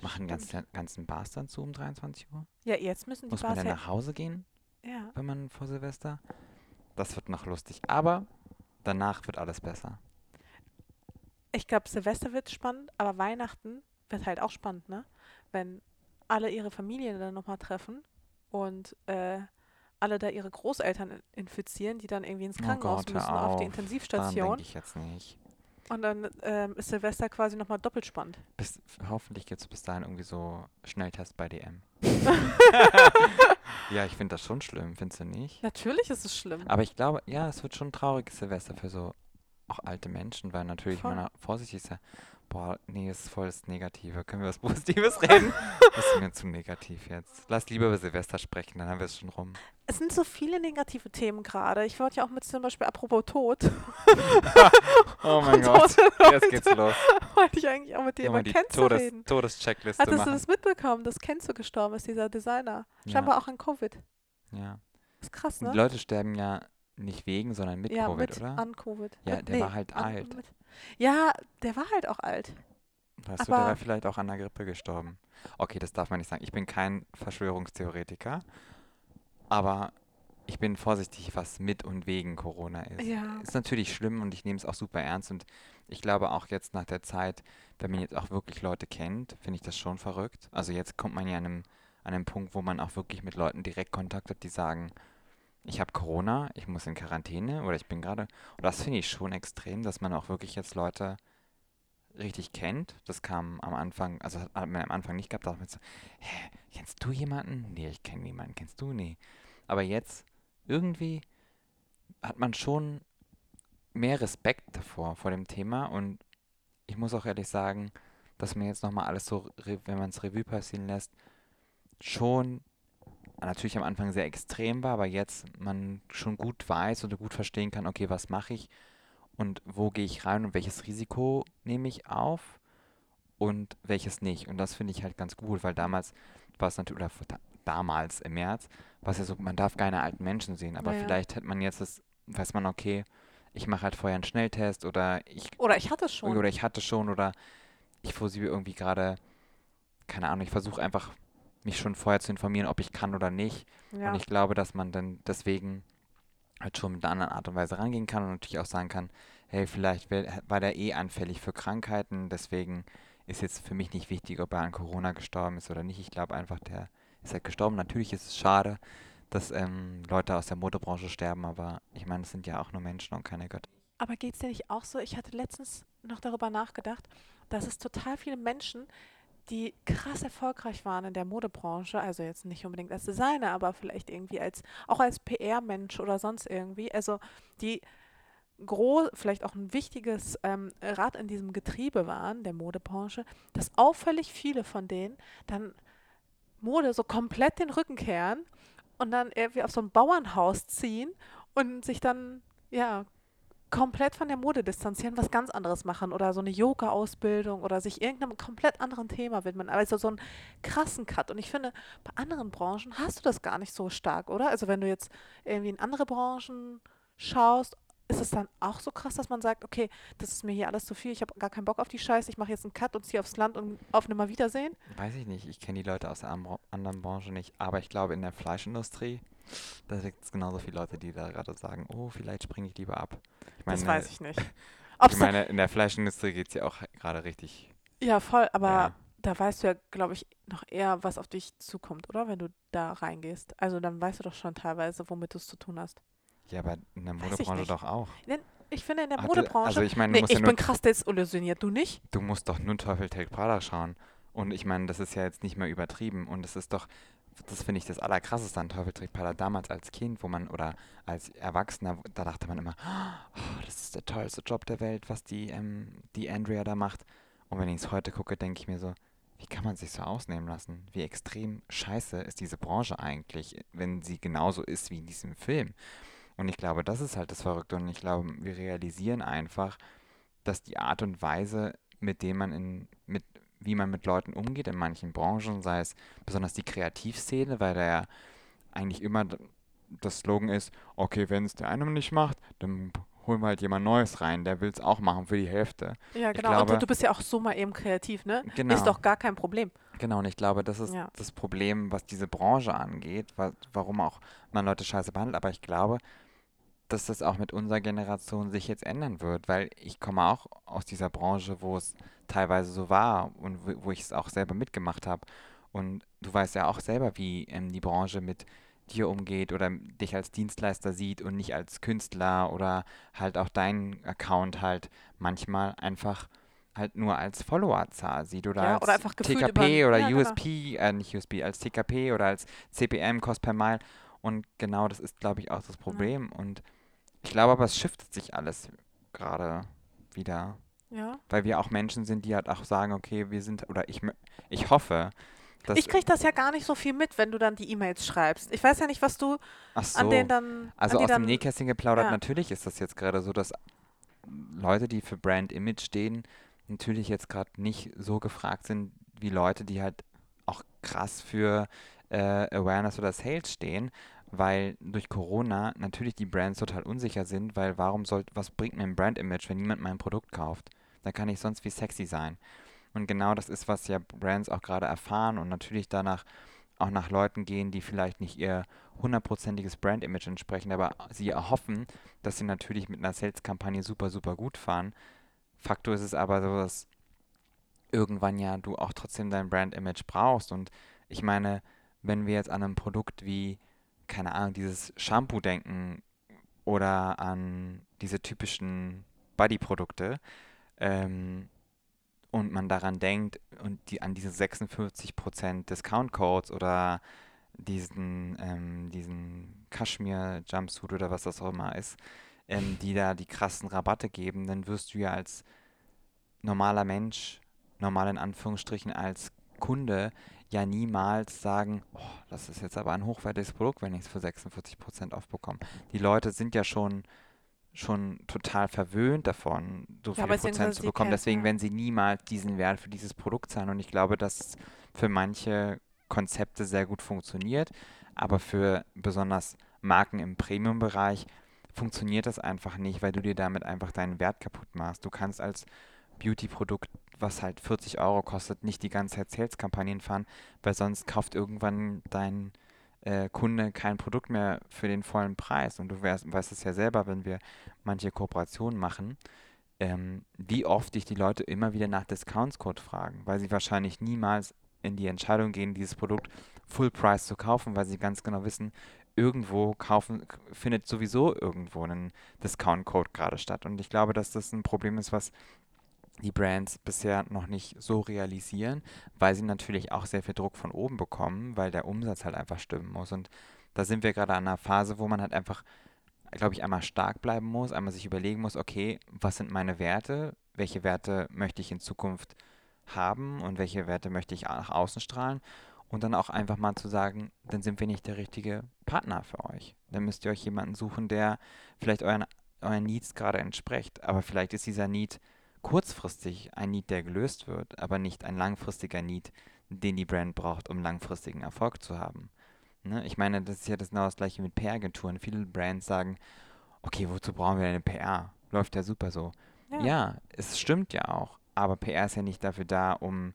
Speaker 2: Machen ganz, ganzen Bars dann zu um 23 Uhr?
Speaker 1: Ja, jetzt müssen die
Speaker 2: Muss Bars man dann nach Hause gehen?
Speaker 1: Ja.
Speaker 2: Wenn man vor Silvester? Das wird noch lustig. Aber danach wird alles besser.
Speaker 1: Ich glaube, Silvester wird spannend, aber Weihnachten wird halt auch spannend, ne? Wenn alle ihre Familien dann nochmal treffen und äh, alle da ihre Großeltern infizieren, die dann irgendwie ins oh Krankenhaus oh Gott, müssen, auf. auf die Intensivstation.
Speaker 2: denke ich jetzt nicht.
Speaker 1: Und dann ähm, ist Silvester quasi nochmal doppelt spannend.
Speaker 2: Bis, hoffentlich gibt es bis dahin irgendwie so Schnelltest bei DM. Ja, ich finde das schon schlimm, findest du nicht?
Speaker 1: Natürlich ist es schlimm.
Speaker 2: Aber ich glaube, ja, es wird schon ein trauriges Silvester für so auch alte Menschen, weil natürlich Voll. man vorsichtig ist. Boah, nee, das ist voll das Negative. Können wir was Positives reden? das ist mir zu negativ jetzt. Lass lieber über Silvester sprechen, dann haben wir es schon rum.
Speaker 1: Es sind so viele negative Themen gerade. Ich wollte ja auch mit zum Beispiel apropos Tod.
Speaker 2: oh mein Gott, jetzt geht's los.
Speaker 1: Wollte ich eigentlich auch mit dir über Kenzo
Speaker 2: Todes,
Speaker 1: reden.
Speaker 2: Todescheckliste
Speaker 1: Hattest machen. du das mitbekommen, dass Kenzo gestorben ist, dieser Designer? Scheinbar ja. auch an Covid.
Speaker 2: Ja.
Speaker 1: Das ist krass, ne?
Speaker 2: Die Leute sterben ja nicht wegen, sondern mit ja, Covid,
Speaker 1: mit
Speaker 2: oder?
Speaker 1: an Covid.
Speaker 2: Ja, der nee, war halt alt. Mit.
Speaker 1: Ja, der war halt auch alt.
Speaker 2: Weißt du, der war vielleicht auch an der Grippe gestorben. Okay, das darf man nicht sagen. Ich bin kein Verschwörungstheoretiker, aber ich bin vorsichtig, was mit und wegen Corona ist.
Speaker 1: Ja.
Speaker 2: Ist natürlich schlimm und ich nehme es auch super ernst und ich glaube auch jetzt nach der Zeit, wenn man jetzt auch wirklich Leute kennt, finde ich das schon verrückt. Also jetzt kommt man ja an einem, an einem Punkt, wo man auch wirklich mit Leuten direkt Kontakt hat, die sagen, ich habe Corona, ich muss in Quarantäne oder ich bin gerade. Und das finde ich schon extrem, dass man auch wirklich jetzt Leute richtig kennt. Das kam am Anfang, also hat man am Anfang nicht gehabt, da dachte man so, hä, kennst du jemanden? Nee, ich kenne niemanden. Kennst du? Nee. Aber jetzt irgendwie hat man schon mehr Respekt davor, vor dem Thema. Und ich muss auch ehrlich sagen, dass man jetzt nochmal alles so, wenn man es Revue passieren lässt, schon natürlich am Anfang sehr extrem war, aber jetzt man schon gut weiß oder gut verstehen kann, okay, was mache ich und wo gehe ich rein und welches Risiko nehme ich auf und welches nicht. Und das finde ich halt ganz gut, weil damals war es natürlich, oder damals im März, war es ja so, man darf keine alten Menschen sehen, aber ja. vielleicht hätte man jetzt das, weiß man, okay, ich mache halt vorher einen Schnelltest oder ich.
Speaker 1: Oder ich hatte schon.
Speaker 2: Oder ich hatte schon oder ich versuche irgendwie gerade, keine Ahnung, ich versuche einfach mich schon vorher zu informieren, ob ich kann oder nicht. Ja. Und ich glaube, dass man dann deswegen halt schon mit einer anderen Art und Weise rangehen kann und natürlich auch sagen kann, hey, vielleicht war der eh anfällig für Krankheiten, deswegen ist jetzt für mich nicht wichtig, ob er an Corona gestorben ist oder nicht. Ich glaube einfach, der ist halt gestorben. Natürlich ist es schade, dass ähm, Leute aus der Modebranche sterben, aber ich meine, es sind ja auch nur Menschen und keine Götter.
Speaker 1: Aber geht es dir nicht auch so? Ich hatte letztens noch darüber nachgedacht, dass es total viele Menschen die krass erfolgreich waren in der Modebranche, also jetzt nicht unbedingt als Designer, aber vielleicht irgendwie als auch als PR-Mensch oder sonst irgendwie, also die groß, vielleicht auch ein wichtiges ähm, Rad in diesem Getriebe waren, der Modebranche, dass auffällig viele von denen dann Mode so komplett den Rücken kehren und dann irgendwie auf so ein Bauernhaus ziehen und sich dann ja komplett von der Mode distanzieren, was ganz anderes machen oder so eine Yoga-Ausbildung oder sich irgendeinem komplett anderen Thema widmen. Also so einen krassen Cut. Und ich finde, bei anderen Branchen hast du das gar nicht so stark, oder? Also wenn du jetzt irgendwie in andere Branchen schaust, ist es dann auch so krass, dass man sagt, okay, das ist mir hier alles zu viel, ich habe gar keinen Bock auf die Scheiße, ich mache jetzt einen Cut und ziehe aufs Land und auf Nimmer Wiedersehen?
Speaker 2: Weiß ich nicht, ich kenne die Leute aus der anderen Branche nicht, aber ich glaube in der Fleischindustrie da gibt es genauso viele Leute, die da gerade sagen, oh, vielleicht springe ich lieber ab.
Speaker 1: Ich meine, das weiß ich nicht.
Speaker 2: ich meine, in der Fleischindustrie geht es ja auch gerade richtig.
Speaker 1: Ja, voll, aber ja. da weißt du ja, glaube ich, noch eher, was auf dich zukommt, oder? Wenn du da reingehst. Also dann weißt du doch schon teilweise, womit du es zu tun hast.
Speaker 2: Ja, aber in der Modebranche doch auch.
Speaker 1: Ich finde in der Modebranche.
Speaker 2: Also ich meine,
Speaker 1: nee, ich ja bin krass desillusioniert, du nicht?
Speaker 2: Du musst doch nur Teufel Take Prada schauen. Und ich meine, das ist ja jetzt nicht mehr übertrieben. Und es ist doch, das finde ich das Allerkrasseste an Teufel trägt Prada damals als Kind, wo man, oder als Erwachsener, da dachte man immer, oh, das ist der tollste Job der Welt, was die, ähm, die Andrea da macht. Und wenn ich es heute gucke, denke ich mir so, wie kann man sich so ausnehmen lassen? Wie extrem scheiße ist diese Branche eigentlich, wenn sie genauso ist wie in diesem Film? Und ich glaube, das ist halt das Verrückte. Und ich glaube, wir realisieren einfach, dass die Art und Weise, mit dem man in, mit, wie man mit Leuten umgeht in manchen Branchen, sei es besonders die Kreativszene, weil da ja eigentlich immer das Slogan ist, okay, wenn es der eine nicht macht, dann holen wir halt jemand Neues rein, der will es auch machen für die Hälfte.
Speaker 1: Ja, genau. Glaube, und du, bist ja auch so mal eben kreativ, ne?
Speaker 2: Genau.
Speaker 1: Ist doch gar kein Problem.
Speaker 2: Genau, und ich glaube, das ist ja. das Problem, was diese Branche angeht, wa warum auch man Leute scheiße behandelt. Aber ich glaube, dass das auch mit unserer Generation sich jetzt ändern wird, weil ich komme auch aus dieser Branche, wo es teilweise so war und wo, ich es auch selber mitgemacht habe. Und du weißt ja auch selber, wie ähm, die Branche mit dir umgeht oder dich als Dienstleister sieht und nicht als Künstler oder halt auch deinen Account halt manchmal einfach halt nur als Followerzahl sieht oder
Speaker 1: ja,
Speaker 2: als
Speaker 1: oder einfach
Speaker 2: TKP oder ja, USP, genau. äh, nicht USP, als TKP oder als CPM, Cost per Mile. Und genau das ist, glaube ich, auch das Problem. Ja. Und ich glaube aber, es shiftet sich alles gerade wieder.
Speaker 1: Ja.
Speaker 2: Weil wir auch Menschen sind, die halt auch sagen, okay, wir sind, oder ich, ich hoffe,
Speaker 1: dass. Ich kriege das ja gar nicht so viel mit, wenn du dann die E-Mails schreibst. Ich weiß ja nicht, was du so. an denen dann.
Speaker 2: Also aus
Speaker 1: dann,
Speaker 2: dem Nähkästchen geplaudert, ja. natürlich ist das jetzt gerade so, dass Leute, die für Brand Image stehen, natürlich jetzt gerade nicht so gefragt sind wie Leute, die halt auch krass für äh, Awareness oder Sales stehen, weil durch Corona natürlich die Brands total unsicher sind, weil warum soll, was bringt mir ein Brand-Image, wenn niemand mein Produkt kauft? Da kann ich sonst wie sexy sein. Und genau das ist, was ja Brands auch gerade erfahren und natürlich danach auch nach Leuten gehen, die vielleicht nicht ihr hundertprozentiges Brand-Image entsprechen, aber sie erhoffen, dass sie natürlich mit einer Sales-Kampagne super, super gut fahren. Faktor ist es aber so, dass irgendwann ja du auch trotzdem dein Brand-Image brauchst. Und ich meine, wenn wir jetzt an ein Produkt wie, keine Ahnung, dieses Shampoo denken oder an diese typischen Body-Produkte, ähm, und man daran denkt und die an diese 56% Discount-Codes oder diesen, ähm, diesen Kaschmir-Jumpsuit oder was das auch immer ist, ähm, die da die krassen Rabatte geben, dann wirst du ja als normaler Mensch, normal in Anführungsstrichen als Kunde, ja niemals sagen, oh, das ist jetzt aber ein hochwertiges Produkt, wenn ich es für 46% aufbekomme. Die Leute sind ja schon schon total verwöhnt davon, so ja, viele Prozent zu bekommen. Deswegen werden sie niemals diesen Wert für dieses Produkt zahlen. Und ich glaube, dass für manche Konzepte sehr gut funktioniert, aber für besonders Marken im Premium-Bereich funktioniert das einfach nicht, weil du dir damit einfach deinen Wert kaputt machst. Du kannst als Beauty-Produkt, was halt 40 Euro kostet, nicht die ganze Zeit Sales-Kampagnen fahren, weil sonst kauft irgendwann dein äh, Kunde kein Produkt mehr für den vollen Preis. Und du weißt, weißt es ja selber, wenn wir manche Kooperationen machen, ähm, wie oft dich die Leute immer wieder nach Discounts-Code fragen, weil sie wahrscheinlich niemals in die Entscheidung gehen, dieses Produkt Full Price zu kaufen, weil sie ganz genau wissen, irgendwo kaufen, findet sowieso irgendwo ein Discount-Code gerade statt. Und ich glaube, dass das ein Problem ist, was die Brands bisher noch nicht so realisieren, weil sie natürlich auch sehr viel Druck von oben bekommen, weil der Umsatz halt einfach stimmen muss. Und da sind wir gerade an einer Phase, wo man halt einfach, glaube ich, einmal stark bleiben muss, einmal sich überlegen muss, okay, was sind meine Werte, welche Werte möchte ich in Zukunft haben und welche Werte möchte ich nach außen strahlen und dann auch einfach mal zu sagen, dann sind wir nicht der richtige Partner für euch. Dann müsst ihr euch jemanden suchen, der vielleicht euren, euren Needs gerade entspricht, aber vielleicht ist dieser Need kurzfristig ein Need, der gelöst wird, aber nicht ein langfristiger Need, den die Brand braucht, um langfristigen Erfolg zu haben. Ne? Ich meine, das ist ja das genau das gleiche mit PR-Agenturen. Viele Brands sagen, okay, wozu brauchen wir eine PR? Läuft ja super so. Ja. ja, es stimmt ja auch, aber PR ist ja nicht dafür da, um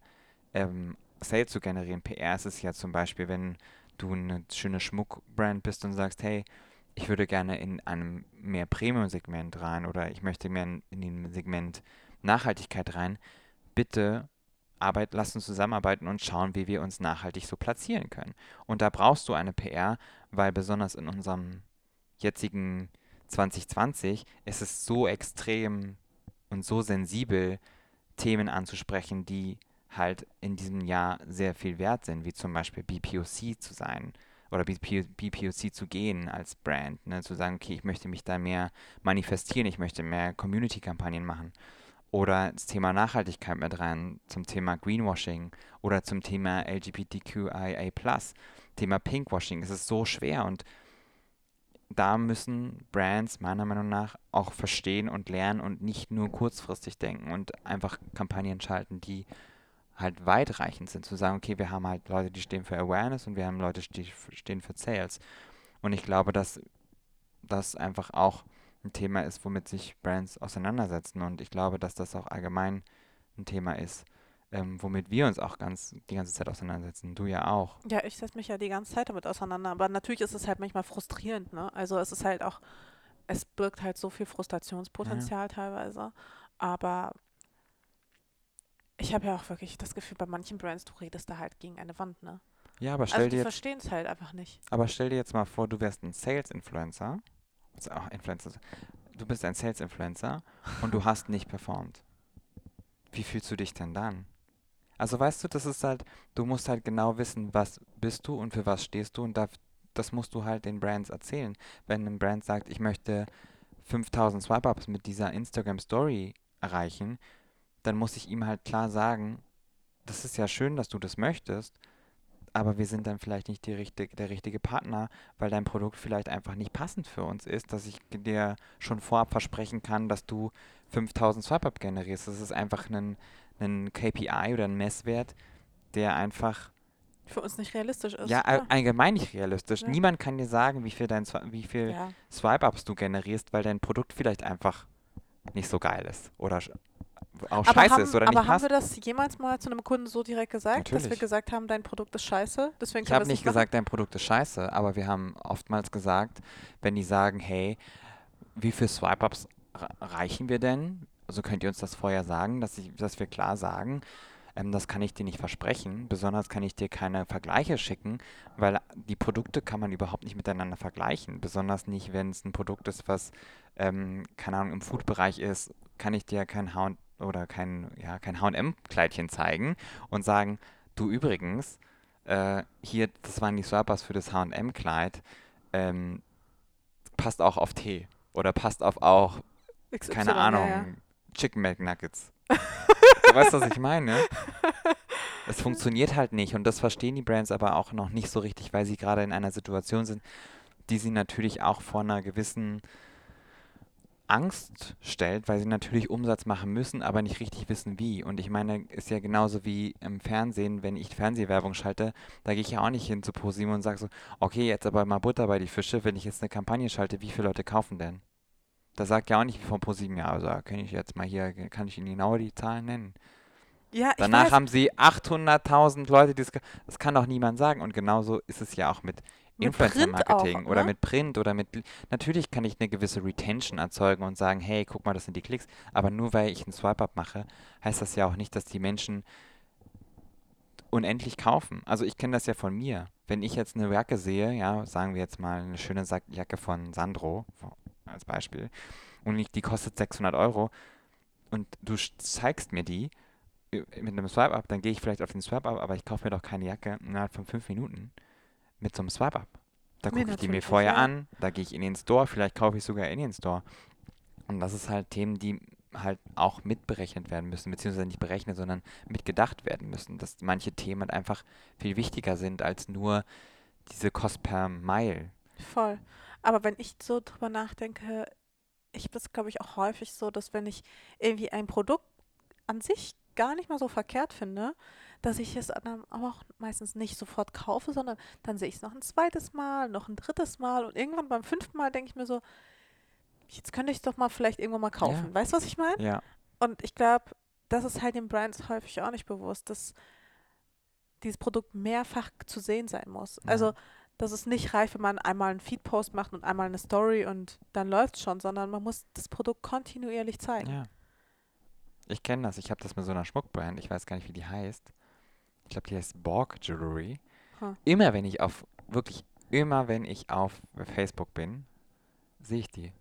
Speaker 2: ähm, Sales zu generieren. PR ist es ja zum Beispiel, wenn du eine schöne Schmuckbrand bist und sagst, hey, ich würde gerne in einem mehr Premium-Segment rein oder ich möchte mehr in, in dem Segment Nachhaltigkeit rein. Bitte Arbeit, lass uns zusammenarbeiten und schauen, wie wir uns nachhaltig so platzieren können. Und da brauchst du eine PR, weil besonders in unserem jetzigen 2020 ist es so extrem und so sensibel, Themen anzusprechen, die halt in diesem Jahr sehr viel wert sind, wie zum Beispiel BPOC zu sein oder BPOC zu gehen als Brand, ne? zu sagen, okay, ich möchte mich da mehr manifestieren, ich möchte mehr Community-Kampagnen machen oder das Thema Nachhaltigkeit mit rein, zum Thema Greenwashing oder zum Thema LGBTQIA+, Thema Pinkwashing. Es ist so schwer und da müssen Brands meiner Meinung nach auch verstehen und lernen und nicht nur kurzfristig denken und einfach Kampagnen schalten, die halt weitreichend sind, zu sagen, okay, wir haben halt Leute, die stehen für Awareness und wir haben Leute, die stehen für Sales. Und ich glaube, dass das einfach auch ein Thema ist, womit sich Brands auseinandersetzen. Und ich glaube, dass das auch allgemein ein Thema ist, ähm, womit wir uns auch ganz die ganze Zeit auseinandersetzen. Du ja auch.
Speaker 1: Ja, ich setze mich ja die ganze Zeit damit auseinander. Aber natürlich ist es halt manchmal frustrierend. Ne? Also es ist halt auch, es birgt halt so viel Frustrationspotenzial ja. teilweise. Aber ich habe ja auch wirklich das Gefühl, bei manchen Brands, du redest da halt gegen eine Wand, ne?
Speaker 2: Ja, aber stell also
Speaker 1: dir. Die verstehen es halt einfach nicht.
Speaker 2: Aber stell dir jetzt mal vor, du wärst ein Sales-Influencer auch Influencer. Du bist ein Sales-Influencer und du hast nicht performt. Wie fühlst du dich denn dann? Also weißt du, das ist halt, du musst halt genau wissen, was bist du und für was stehst du und da, das musst du halt den Brands erzählen. Wenn ein Brand sagt, ich möchte 5000 Swipe-Ups mit dieser Instagram-Story erreichen, dann muss ich ihm halt klar sagen, das ist ja schön, dass du das möchtest, aber wir sind dann vielleicht nicht die richtig, der richtige Partner, weil dein Produkt vielleicht einfach nicht passend für uns ist, dass ich dir schon vorab versprechen kann, dass du 5000 Swipe-Up generierst. Das ist einfach ein, ein KPI oder ein Messwert, der einfach
Speaker 1: für uns nicht realistisch ist.
Speaker 2: Ja, ja. allgemein nicht realistisch. Ja. Niemand kann dir sagen, wie viel, dein, wie viel ja. Swipe-Ups du generierst, weil dein Produkt vielleicht einfach nicht so geil ist oder auch aber scheiße
Speaker 1: haben,
Speaker 2: ist oder
Speaker 1: aber
Speaker 2: nicht
Speaker 1: haben wir das jemals mal zu einem Kunden so direkt gesagt,
Speaker 2: Natürlich.
Speaker 1: dass wir gesagt haben, dein Produkt ist scheiße?
Speaker 2: Deswegen ich habe nicht gesagt, dein Produkt ist scheiße, aber wir haben oftmals gesagt, wenn die sagen, hey, wie viele Swipe-Ups reichen wir denn? Also könnt ihr uns das vorher sagen, dass, ich, dass wir klar sagen, ähm, das kann ich dir nicht versprechen. Besonders kann ich dir keine Vergleiche schicken, weil die Produkte kann man überhaupt nicht miteinander vergleichen. Besonders nicht, wenn es ein Produkt ist, was, ähm, keine Ahnung, im Food-Bereich ist, kann ich dir kein H oder kein, ja, kein HM-Kleidchen zeigen und sagen, du übrigens, äh, hier, das waren die Swipers für das HM-Kleid, ähm, passt auch auf Tee oder passt auf auch, XY, keine Ahnung, ja, ja. Chicken McNuggets. du weißt, was ich meine? Es funktioniert halt nicht und das verstehen die Brands aber auch noch nicht so richtig, weil sie gerade in einer Situation sind, die sie natürlich auch vor einer gewissen Angst stellt, weil sie natürlich Umsatz machen müssen, aber nicht richtig wissen wie. Und ich meine, ist ja genauso wie im Fernsehen, wenn ich Fernsehwerbung schalte, da gehe ich ja auch nicht hin zu ProSieben und sage so, okay, jetzt aber mal Butter bei die Fische, wenn ich jetzt eine Kampagne schalte, wie viele Leute kaufen denn? Da sagt ja auch nicht wie von ProSieben, ja, also kann ich jetzt mal hier, kann ich Ihnen genau die Zahlen nennen. Ja, Danach haben sie 800.000 Leute, die das, das kann doch niemand sagen. Und genauso ist es ja auch mit Influencer-Marketing oder ne? mit Print oder mit. Natürlich kann ich eine gewisse Retention erzeugen und sagen, hey, guck mal, das sind die Klicks. Aber nur weil ich einen Swipe-Up mache, heißt das ja auch nicht, dass die Menschen unendlich kaufen. Also ich kenne das ja von mir. Wenn ich jetzt eine Jacke sehe, ja, sagen wir jetzt mal eine schöne Jacke von Sandro als Beispiel, und die kostet 600 Euro und du zeigst mir die äh, mit einem Swipe-Up, dann gehe ich vielleicht auf den Swipe-Up, aber ich kaufe mir doch keine Jacke innerhalb von fünf Minuten mit so einem Swipe-Up. Da gucke ich die mir vorher ja. an, da gehe ich in den Store, vielleicht kaufe ich sogar in den Store. Und das ist halt Themen, die halt auch mitberechnet werden müssen, beziehungsweise nicht berechnet, sondern mitgedacht werden müssen, dass manche Themen halt einfach viel wichtiger sind als nur diese Kost per Mile.
Speaker 1: Voll. Aber wenn ich so drüber nachdenke, ich habe das, glaube ich, auch häufig so, dass wenn ich irgendwie ein Produkt an sich gar nicht mal so verkehrt finde, dass ich es dann aber auch meistens nicht sofort kaufe, sondern dann sehe ich es noch ein zweites Mal, noch ein drittes Mal und irgendwann beim fünften Mal denke ich mir so, jetzt könnte ich es doch mal vielleicht irgendwann mal kaufen. Ja. Weißt du, was ich meine?
Speaker 2: Ja.
Speaker 1: Und ich glaube, das ist halt den Brands häufig auch nicht bewusst, dass dieses Produkt mehrfach zu sehen sein muss. Ja. Also, dass es nicht reicht, wenn man einmal einen Feed-Post macht und einmal eine Story und dann läuft es schon, sondern man muss das Produkt kontinuierlich zeigen.
Speaker 2: Ja. Ich kenne das. Ich habe das mit so einer Schmuckbrand. Ich weiß gar nicht, wie die heißt ich glaube, die heißt Borg Jewelry. Huh. Immer wenn ich auf, wirklich immer wenn ich auf Facebook bin, sehe ich die.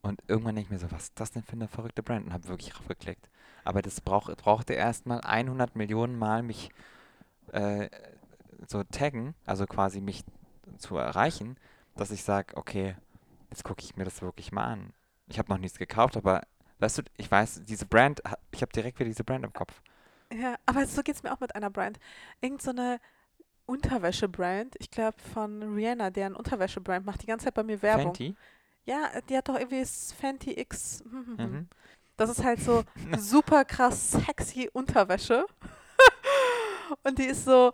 Speaker 2: Und irgendwann denke ich mir so, was ist das denn für eine verrückte Brand? Und habe wirklich draufgeklickt. Aber das brauch, brauchte erstmal 100 Millionen Mal mich äh, so taggen, also quasi mich zu erreichen, dass ich sage, okay, jetzt gucke ich mir das wirklich mal an. Ich habe noch nichts gekauft, aber weißt du, ich weiß, diese Brand, ich habe direkt wieder diese Brand im Kopf.
Speaker 1: Ja, aber so geht es mir auch mit einer Brand. Irgend so eine Unterwäsche-Brand, ich glaube von Rihanna, deren Unterwäsche-Brand macht die ganze Zeit bei mir Werbung. Fenty? Ja, die hat doch irgendwie das Fenty X. Mhm. Das ist halt so super krass sexy Unterwäsche. Und die ist so,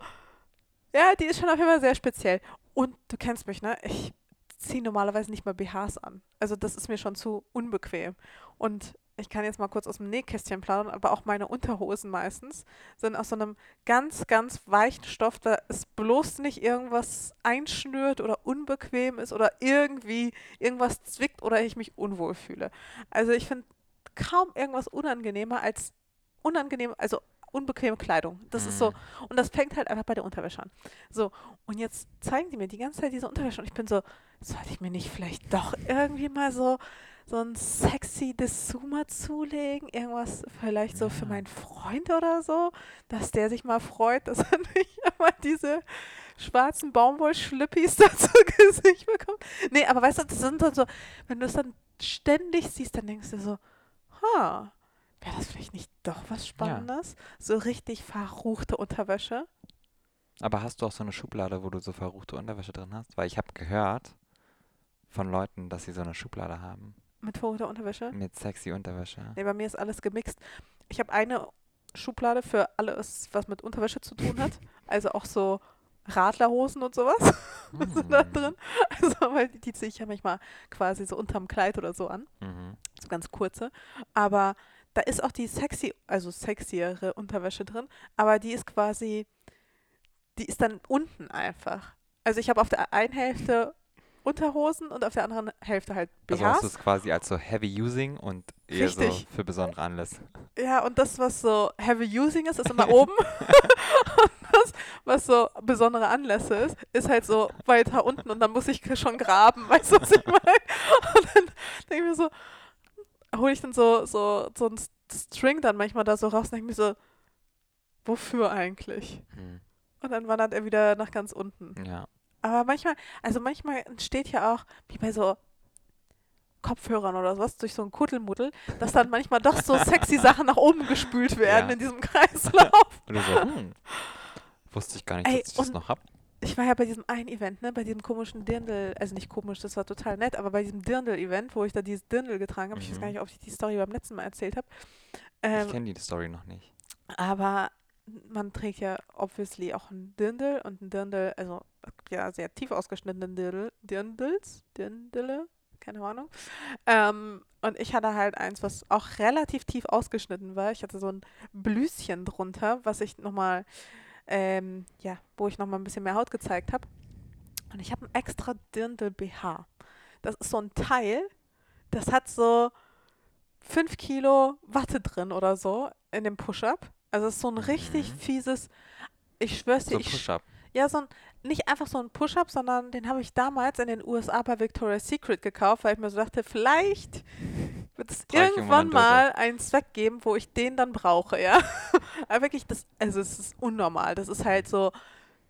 Speaker 1: ja, die ist schon auf jeden Fall sehr speziell. Und du kennst mich, ne? Ich ziehe normalerweise nicht mal BHs an. Also das ist mir schon zu unbequem. Und ich kann jetzt mal kurz aus dem Nähkästchen plaudern, aber auch meine Unterhosen meistens sind aus so einem ganz, ganz weichen Stoff, da es bloß nicht irgendwas einschnürt oder unbequem ist oder irgendwie irgendwas zwickt oder ich mich unwohl fühle. Also ich finde kaum irgendwas unangenehmer als unangenehm, also unbequeme Kleidung. Das ist so. Mhm. Und das fängt halt einfach bei der Unterwäsche an. So, und jetzt zeigen die mir die ganze Zeit diese Unterwäsche und ich bin so, sollte ich mir nicht vielleicht doch irgendwie mal so so ein sexy Dessuma zulegen, irgendwas vielleicht so für meinen Freund oder so, dass der sich mal freut, dass er nicht einmal diese schwarzen Baumwollschlippis da zu Gesicht bekommt. Nee, aber weißt du, das sind dann so, wenn du es dann ständig siehst, dann denkst du so, ha, wäre das vielleicht nicht doch was Spannendes? Ja. So richtig verruchte Unterwäsche.
Speaker 2: Aber hast du auch so eine Schublade, wo du so verruchte Unterwäsche drin hast? Weil ich habe gehört von Leuten, dass sie so eine Schublade haben.
Speaker 1: Mit verruchter Unterwäsche?
Speaker 2: Mit sexy Unterwäsche.
Speaker 1: Nee, bei mir ist alles gemixt. Ich habe eine Schublade für alles, was mit Unterwäsche zu tun hat. Also auch so Radlerhosen und sowas mm. sind da drin. Also, weil die, die ziehe ich ja manchmal quasi so unterm Kleid oder so an. Mhm. So ganz kurze. Aber da ist auch die sexy, also sexiere Unterwäsche drin, aber die ist quasi, die ist dann unten einfach. Also ich habe auf der einen Hälfte Unterhosen und auf der anderen Hälfte halt BHs. Also
Speaker 2: hast du es quasi als so Heavy Using und eher Richtig. so für besondere Anlässe.
Speaker 1: Ja, und das, was so Heavy Using ist, ist immer oben. und das, was so besondere Anlässe ist, ist halt so weiter unten und dann muss ich schon graben, weißt du, was ich meine? Und dann denke ich mir so, hole ich dann so, so, so ein String dann manchmal da so raus und denke mir so, wofür eigentlich? Hm. Und dann wandert er wieder nach ganz unten.
Speaker 2: Ja.
Speaker 1: Aber manchmal, also manchmal entsteht ja auch, wie bei so Kopfhörern oder sowas, durch so ein Kuddelmuddel, dass dann manchmal doch so sexy Sachen nach oben gespült werden ja. in diesem Kreislauf.
Speaker 2: Oder so, hm, wusste ich gar nicht, Ey, dass ich das noch hab.
Speaker 1: Ich war ja bei diesem einen Event, ne, bei diesem komischen Dirndl, also nicht komisch, das war total nett, aber bei diesem Dirndl-Event, wo ich da dieses Dirndl getragen habe, mhm. ich weiß gar mhm. nicht, ob ich die Story beim letzten Mal erzählt habe.
Speaker 2: Ähm, ich kenne die Story noch nicht.
Speaker 1: Aber man trägt ja obviously auch ein Dirndl und ein Dirndl, also ja, sehr tief ausgeschnittenen Dirndl, Dirndls, Dirndle, keine Ahnung. Ähm, und ich hatte halt eins, was auch relativ tief ausgeschnitten war. Ich hatte so ein Blüschen drunter, was ich nochmal, ähm, ja, wo ich nochmal ein bisschen mehr Haut gezeigt habe. Und ich habe ein extra Dirndl BH. Das ist so ein Teil, das hat so 5 Kilo Watte drin oder so in dem Push-Up. Also es ist so ein richtig mhm. fieses, ich schwör's dir, so
Speaker 2: ich, Push-Up.
Speaker 1: Ja, so ein, nicht einfach so ein Push-Up, sondern den habe ich damals in den USA bei Victoria's Secret gekauft, weil ich mir so dachte, vielleicht wird es irgendwann mal einen Zweck geben, wo ich den dann brauche, ja. Aber wirklich, das, also es ist unnormal. Das ist halt so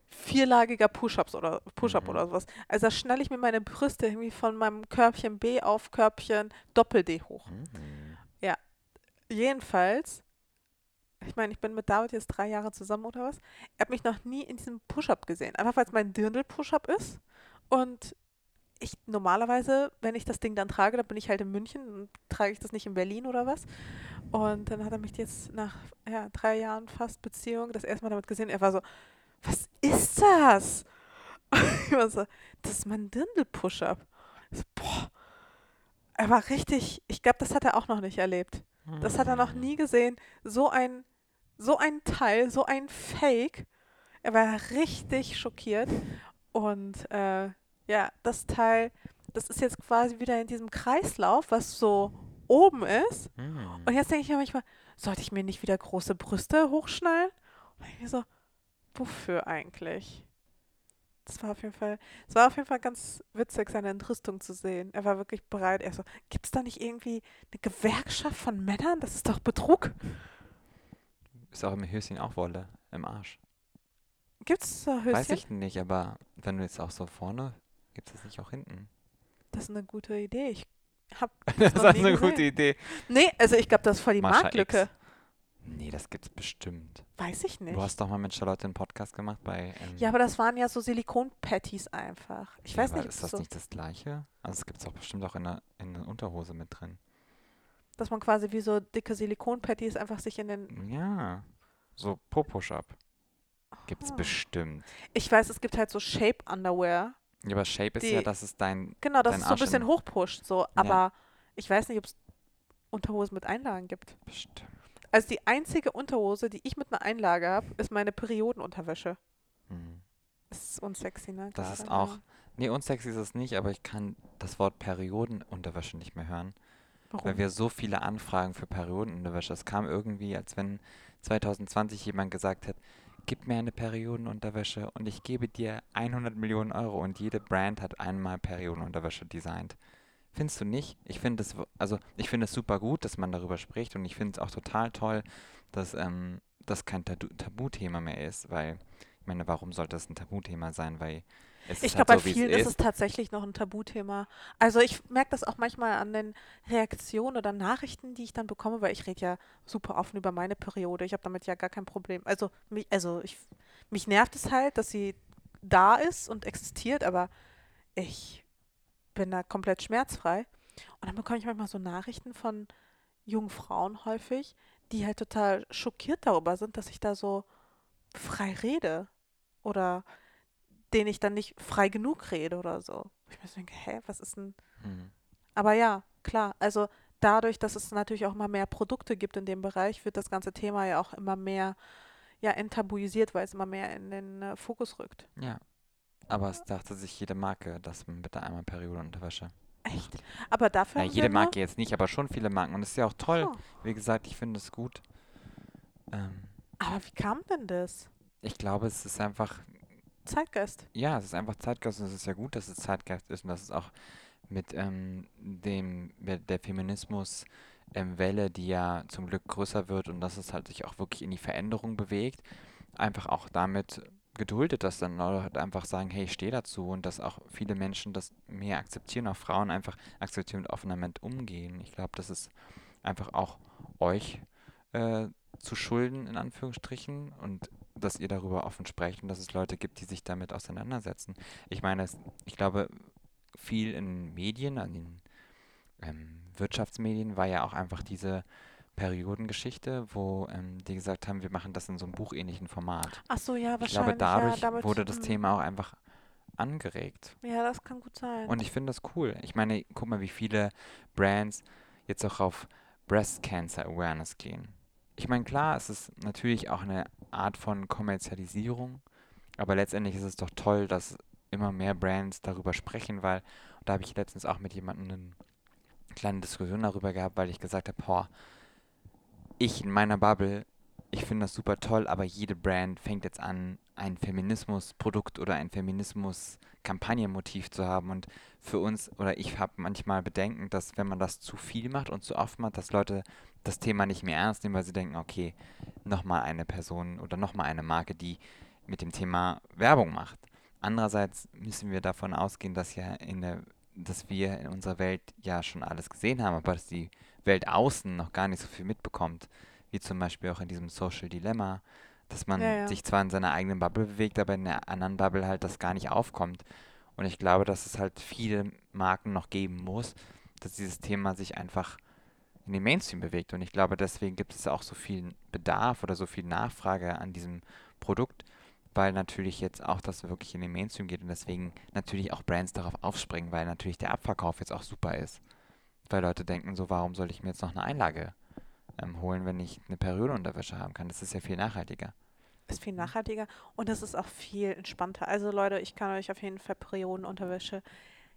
Speaker 1: vierlagiger Push-Ups oder Push-Up mhm. oder sowas. Also da schnelle ich mir meine Brüste irgendwie von meinem Körbchen B auf Körbchen Doppel-D hoch. Mhm. Ja. Jedenfalls ich meine, ich bin mit David jetzt drei Jahre zusammen oder was. Er hat mich noch nie in diesem Push-Up gesehen. Einfach weil es mein Dirndl-Push-Up ist. Und ich normalerweise, wenn ich das Ding dann trage, dann bin ich halt in München, dann trage ich das nicht in Berlin oder was. Und dann hat er mich jetzt nach ja, drei Jahren fast Beziehung das erste Mal damit gesehen. Er war so, was ist das? ich war so, das ist mein Dirndl-Push-Up. So, boah. Er war richtig, ich glaube, das hat er auch noch nicht erlebt. Das hat er noch nie gesehen. So ein so ein Teil, so ein Fake. Er war richtig schockiert. Und äh, ja, das Teil, das ist jetzt quasi wieder in diesem Kreislauf, was so oben ist. Mhm. Und jetzt denke ich mir manchmal, sollte ich mir nicht wieder große Brüste hochschnallen? Und ich mir so, wofür eigentlich? Das war auf jeden Fall, es war auf jeden Fall ganz witzig, seine Entrüstung zu sehen. Er war wirklich bereit. Er so, gibt es da nicht irgendwie eine Gewerkschaft von Männern? Das ist doch Betrug.
Speaker 2: Ist auch im Höschen auch Wolle im Arsch.
Speaker 1: Gibt es so Höschen?
Speaker 2: Weiß ich nicht, aber wenn du jetzt auch so vorne, gibt es das nicht auch hinten?
Speaker 1: Das ist eine gute Idee. Ich hab
Speaker 2: das, das ist eine gesehen. gute Idee.
Speaker 1: Nee, also ich glaube, das ist voll die Mascha Marktlücke. X.
Speaker 2: Nee, das gibt's bestimmt.
Speaker 1: Weiß ich nicht.
Speaker 2: Du hast doch mal mit Charlotte einen Podcast gemacht bei.
Speaker 1: Ähm ja, aber das waren ja so Silikon-Patties einfach. Ich ja, weiß nicht.
Speaker 2: Ist das so nicht das gleiche? Also, es gibt es auch bestimmt auch in der, in der Unterhose mit drin
Speaker 1: dass man quasi wie so dicke Silikon-Patties einfach sich in den.
Speaker 2: Ja, so Po-Push-Up. Gibt's oh. bestimmt.
Speaker 1: Ich weiß, es gibt halt so Shape-Underwear.
Speaker 2: Ja, aber Shape ist ja, dass es dein.
Speaker 1: Genau, dass es so ein bisschen hochpusht, so. Aber ja. ich weiß nicht, ob es Unterhosen mit Einlagen gibt.
Speaker 2: Bestimmt.
Speaker 1: Also die einzige Unterhose, die ich mit einer Einlage habe, ist meine Periodenunterwäsche. Mhm. Das ist unsexy, ne?
Speaker 2: Das ist auch. Nee, unsexy ist es nicht, aber ich kann das Wort Periodenunterwäsche nicht mehr hören. Warum? Weil wir so viele Anfragen für Periodenunterwäsche. Es kam irgendwie, als wenn 2020 jemand gesagt hat, gib mir eine Periodenunterwäsche und ich gebe dir 100 Millionen Euro und jede Brand hat einmal Periodenunterwäsche designt. Findest du nicht? Ich finde es, also ich finde es super gut, dass man darüber spricht und ich finde es auch total toll, dass ähm, das kein Tabu Tabuthema mehr ist, weil ich meine, warum sollte das ein Tabuthema sein? Weil
Speaker 1: ich halt glaube, so, bei vielen ist. ist es tatsächlich noch ein Tabuthema. Also ich merke das auch manchmal an den Reaktionen oder Nachrichten, die ich dann bekomme, weil ich rede ja super offen über meine Periode. Ich habe damit ja gar kein Problem. Also mich, also ich, mich nervt es halt, dass sie da ist und existiert, aber ich bin da komplett schmerzfrei. Und dann bekomme ich manchmal so Nachrichten von jungen Frauen häufig, die halt total schockiert darüber sind, dass ich da so frei rede. Oder denen ich dann nicht frei genug rede oder so. Ich mir so denke, hä, was ist denn. Mhm. Aber ja, klar, also dadurch, dass es natürlich auch immer mehr Produkte gibt in dem Bereich, wird das ganze Thema ja auch immer mehr ja, enttabuisiert, weil es immer mehr in den äh, Fokus rückt.
Speaker 2: Ja. Aber es dachte sich jede Marke, dass man bitte einmal Periodenunterwäsche.
Speaker 1: Echt? Aber dafür.
Speaker 2: Ja, jede Marke jetzt nicht, aber schon viele Marken. Und das ist ja auch toll. Oh. Wie gesagt, ich finde es gut.
Speaker 1: Ähm, aber wie kam denn das?
Speaker 2: Ich glaube, es ist einfach.
Speaker 1: Zeitgeist.
Speaker 2: Ja, es ist einfach Zeitgeist und es ist ja gut, dass es Zeitgeist ist und dass es auch mit ähm, dem der Feminismus ähm, Welle, die ja zum Glück größer wird und dass es halt sich auch wirklich in die Veränderung bewegt, einfach auch damit geduldet, dass dann Leute halt einfach sagen, hey, ich stehe dazu und dass auch viele Menschen das mehr akzeptieren, auch Frauen einfach akzeptieren und offener mit umgehen. Ich glaube, das ist einfach auch euch äh, zu schulden, in Anführungsstrichen, und dass ihr darüber offen sprecht und dass es Leute gibt, die sich damit auseinandersetzen. Ich meine, es, ich glaube, viel in Medien, an den ähm, Wirtschaftsmedien war ja auch einfach diese Periodengeschichte, wo ähm, die gesagt haben, wir machen das in so einem buchähnlichen Format.
Speaker 1: Ach so, ja, wahrscheinlich.
Speaker 2: Ich glaube, dadurch ja, wurde das Thema auch einfach angeregt.
Speaker 1: Ja, das kann gut sein.
Speaker 2: Und ich finde das cool. Ich meine, guck mal, wie viele Brands jetzt auch auf Breast Cancer Awareness gehen. Ich meine, klar, es ist natürlich auch eine Art von Kommerzialisierung, aber letztendlich ist es doch toll, dass immer mehr Brands darüber sprechen, weil da habe ich letztens auch mit jemandem eine kleine Diskussion darüber gehabt, weil ich gesagt habe, boah, ich in meiner Bubble, ich finde das super toll, aber jede Brand fängt jetzt an, ein Feminismusprodukt oder ein Feminismus-Kampagnenmotiv zu haben. Und für uns, oder ich habe manchmal Bedenken, dass wenn man das zu viel macht und zu oft macht, dass Leute das Thema nicht mehr ernst nehmen, weil sie denken, okay, nochmal eine Person oder nochmal eine Marke, die mit dem Thema Werbung macht. Andererseits müssen wir davon ausgehen, dass ja in der, dass wir in unserer Welt ja schon alles gesehen haben, aber dass die Welt außen noch gar nicht so viel mitbekommt, wie zum Beispiel auch in diesem Social Dilemma, dass man ja, ja. sich zwar in seiner eigenen Bubble bewegt, aber in der anderen Bubble halt das gar nicht aufkommt. Und ich glaube, dass es halt viele Marken noch geben muss, dass dieses Thema sich einfach in den Mainstream bewegt. Und ich glaube, deswegen gibt es auch so viel Bedarf oder so viel Nachfrage an diesem Produkt, weil natürlich jetzt auch das wirklich in den Mainstream geht und deswegen natürlich auch Brands darauf aufspringen, weil natürlich der Abverkauf jetzt auch super ist. Weil Leute denken so, warum soll ich mir jetzt noch eine Einlage ähm, holen, wenn ich eine Periodenunterwäsche haben kann? Das ist ja viel nachhaltiger.
Speaker 1: Ist viel nachhaltiger und es ist auch viel entspannter. Also Leute, ich kann euch auf jeden Fall Periodenunterwäsche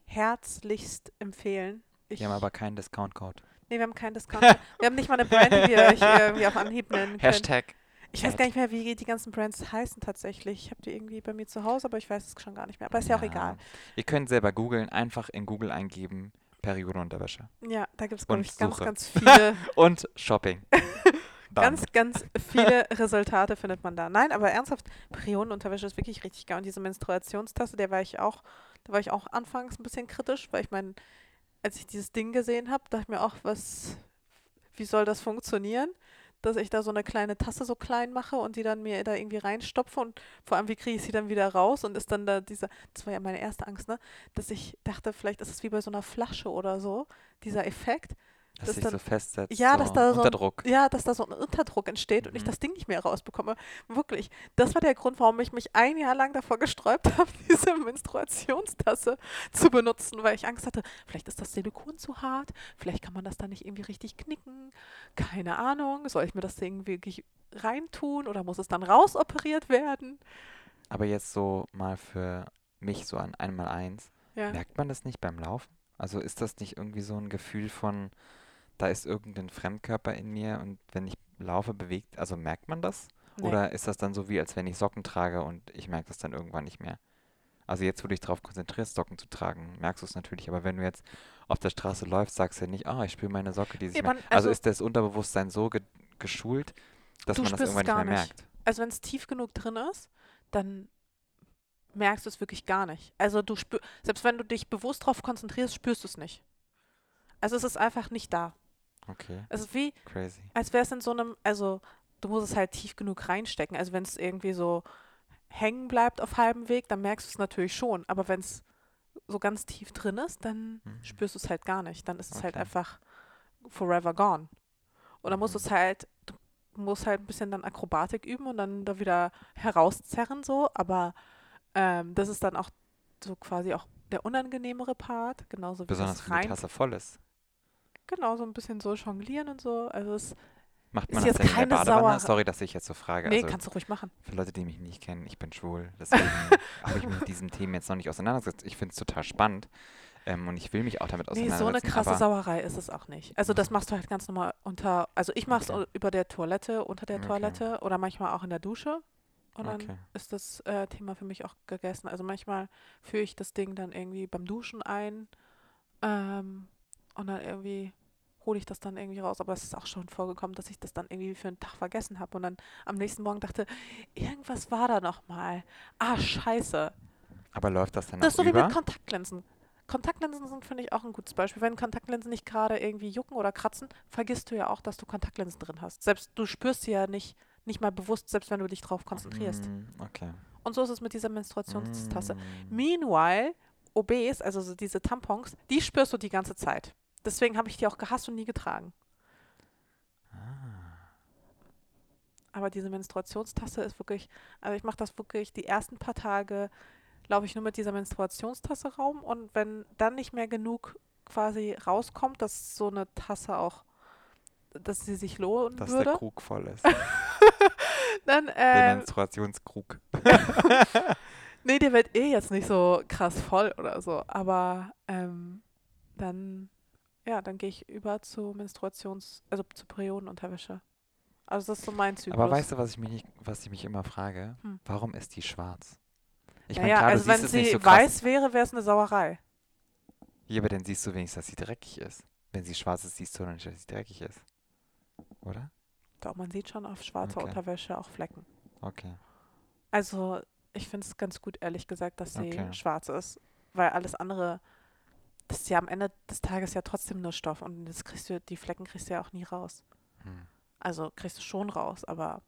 Speaker 1: herzlichst empfehlen.
Speaker 2: Ich wir haben aber keinen Discount-Code.
Speaker 1: Nee, wir haben keinen Discount. wir haben nicht mal eine Brand, die wir euch irgendwie auf Anhieb nennen können.
Speaker 2: Hashtag.
Speaker 1: Ich weiß gar nicht mehr, wie die ganzen Brands heißen tatsächlich. Ich habe die irgendwie bei mir zu Hause, aber ich weiß es schon gar nicht mehr. Aber ist ja, ja auch egal.
Speaker 2: Ihr könnt selber googeln, einfach in Google eingeben, Periodenunterwäsche.
Speaker 1: Ja, da gibt es, glaube ich, ganz, ganz viele.
Speaker 2: und Shopping.
Speaker 1: ganz, ganz viele Resultate findet man da. Nein, aber ernsthaft, Periodenunterwäsche ist wirklich richtig geil. Und diese Menstruationstasse, der war ich auch, da war ich auch anfangs ein bisschen kritisch, weil ich meine, als ich dieses Ding gesehen habe, dachte ich mir auch, was, wie soll das funktionieren? Dass ich da so eine kleine Tasse so klein mache und die dann mir da irgendwie reinstopfe und vor allem, wie kriege ich sie dann wieder raus und ist dann da dieser, das war ja meine erste Angst, ne, dass ich dachte, vielleicht ist es wie bei so einer Flasche oder so, dieser Effekt,
Speaker 2: dass sich so festsetzt.
Speaker 1: Ja,
Speaker 2: so
Speaker 1: dass da so
Speaker 2: Unterdruck.
Speaker 1: Ein, ja, dass da so ein Unterdruck entsteht mhm. und ich mhm. das Ding nicht mehr rausbekomme. Wirklich. Das war der Grund, warum ich mich ein Jahr lang davor gesträubt habe, diese Menstruationstasse zu benutzen, weil ich Angst hatte, vielleicht ist das Silikon zu hart, vielleicht kann man das da nicht irgendwie richtig knicken. Keine Ahnung. Soll ich mir das Ding wirklich reintun oder muss es dann rausoperiert werden?
Speaker 2: Aber jetzt so mal für mich so an einmal eins. Ja. Merkt man das nicht beim Laufen? Also ist das nicht irgendwie so ein Gefühl von, da ist irgendein Fremdkörper in mir und wenn ich laufe, bewegt, also merkt man das? Nee. Oder ist das dann so wie, als wenn ich Socken trage und ich merke das dann irgendwann nicht mehr? Also jetzt, wo du dich darauf konzentrierst, Socken zu tragen, merkst du es natürlich. Aber wenn du jetzt auf der Straße läufst, sagst du ja nicht, ah, oh, ich spüre meine Socke, die sich nee, also, also, ist das Unterbewusstsein so ge geschult, dass man das irgendwann nicht mehr
Speaker 1: nicht.
Speaker 2: merkt.
Speaker 1: Also wenn es tief genug drin ist, dann merkst du es wirklich gar nicht. Also du spür, selbst wenn du dich bewusst darauf konzentrierst, spürst du es nicht. Also es ist einfach nicht da.
Speaker 2: Okay.
Speaker 1: Es ist wie,
Speaker 2: Crazy.
Speaker 1: als wäre es in so einem, also du musst es halt tief genug reinstecken. Also wenn es irgendwie so hängen bleibt auf halbem Weg, dann merkst du es natürlich schon. Aber wenn es so ganz tief drin ist, dann
Speaker 2: Mhm.
Speaker 1: spürst du es halt gar nicht. Dann ist es halt
Speaker 2: Okay.
Speaker 1: einfach forever gone. Und dann musst du
Speaker 2: Mhm.
Speaker 1: es halt, du musst halt ein bisschen dann Akrobatik üben und dann da wieder herauszerren so. Aber ähm, das ist dann auch so quasi auch der unangenehmere Part, genauso wie
Speaker 2: Besonders
Speaker 1: das
Speaker 2: wenn die
Speaker 1: rein,
Speaker 2: Tasse voll ist.
Speaker 1: Genau so ein bisschen so jonglieren und so. Also es,
Speaker 2: Macht
Speaker 1: Ist
Speaker 2: man
Speaker 1: jetzt
Speaker 2: das denn in der
Speaker 1: keine
Speaker 2: Badewanne?
Speaker 1: Sauer-
Speaker 2: Sorry, dass ich jetzt so frage.
Speaker 1: nee,
Speaker 2: also
Speaker 1: kannst du ruhig machen.
Speaker 2: für Leute, die mich nicht kennen, ich bin schwul. Deswegen habe ich mich mit diesem Thema jetzt noch nicht auseinandergesetzt. Ich finde es total spannend. Ähm, und ich will mich auch damit
Speaker 1: Nee,
Speaker 2: auseinandersetzen.
Speaker 1: so eine krasse
Speaker 2: aber
Speaker 1: Sauerei ist es auch nicht. Also das machst du halt ganz normal unter, also ich mach's
Speaker 2: Okay.
Speaker 1: über der Toilette, unter der
Speaker 2: Okay.
Speaker 1: Toilette oder manchmal auch in der Dusche. Und dann
Speaker 2: Okay.
Speaker 1: ist das äh, Thema für mich auch gegessen. Also manchmal führe ich das Ding dann irgendwie beim Duschen ein ähm, und dann irgendwie hole ich das dann irgendwie raus. Aber es ist auch schon vorgekommen, dass ich das dann irgendwie für einen Tag vergessen habe und dann am nächsten Morgen dachte, irgendwas war da noch mal. Ah, scheiße.
Speaker 2: aber läuft das dann
Speaker 1: Das ist so
Speaker 2: auch
Speaker 1: wie
Speaker 2: über?
Speaker 1: mit Kontaktlinsen. Kontaktlinsen sind, finde ich, auch ein gutes Beispiel. Wenn Kontaktlinsen nicht gerade irgendwie jucken oder kratzen, vergisst du ja auch, dass du Kontaktlinsen drin hast. Selbst du spürst sie ja nicht, nicht mal bewusst, selbst wenn du dich drauf konzentrierst.
Speaker 2: Mm, okay.
Speaker 1: Und so ist es mit dieser Menstruationstasse.
Speaker 2: Mm.
Speaker 1: Meanwhile, OBs, also so diese Tampons, die spürst du die ganze Zeit. Deswegen habe ich die auch gehasst und nie getragen.
Speaker 2: Ah.
Speaker 1: Aber diese Menstruationstasse ist wirklich, also ich mache das wirklich die ersten paar Tage, laufe ich nur mit dieser Menstruationstasse raum und wenn dann nicht mehr genug quasi rauskommt, dass so eine Tasse auch, dass sie sich lohnen
Speaker 2: Dass
Speaker 1: würde,
Speaker 2: der Krug voll ist.
Speaker 1: dann,
Speaker 2: der
Speaker 1: ähm,
Speaker 2: Menstruationskrug.
Speaker 1: nee, der wird eh jetzt nicht so krass voll oder so, aber ähm, dann, ja, dann gehe ich über zu Menstruations-, also zu Periodenunterwäsche. Also das ist so mein Zyklus.
Speaker 2: Aber weißt du, was ich mich, nicht, was ich mich immer frage?
Speaker 1: Hm.
Speaker 2: Warum ist die schwarz? Ich
Speaker 1: ja,
Speaker 2: meine,
Speaker 1: ja,
Speaker 2: klar,
Speaker 1: also wenn sie
Speaker 2: so
Speaker 1: weiß wäre, wäre es eine Sauerei.
Speaker 2: Ja, aber dann siehst du wenigstens, dass sie dreckig ist. Wenn sie schwarz ist, siehst du noch nicht, dass sie dreckig ist. Oder?
Speaker 1: Doch, man sieht schon auf schwarzer
Speaker 2: Okay.
Speaker 1: Unterwäsche auch Flecken.
Speaker 2: Okay.
Speaker 1: Also, ich finde es ganz gut, ehrlich gesagt, dass sie
Speaker 2: Okay.
Speaker 1: schwarz ist. Weil alles andere, das ist ja am Ende des Tages ja trotzdem nur Stoff und das kriegst du, die Flecken kriegst du ja auch nie raus.
Speaker 2: Hm.
Speaker 1: Also kriegst du schon raus, aber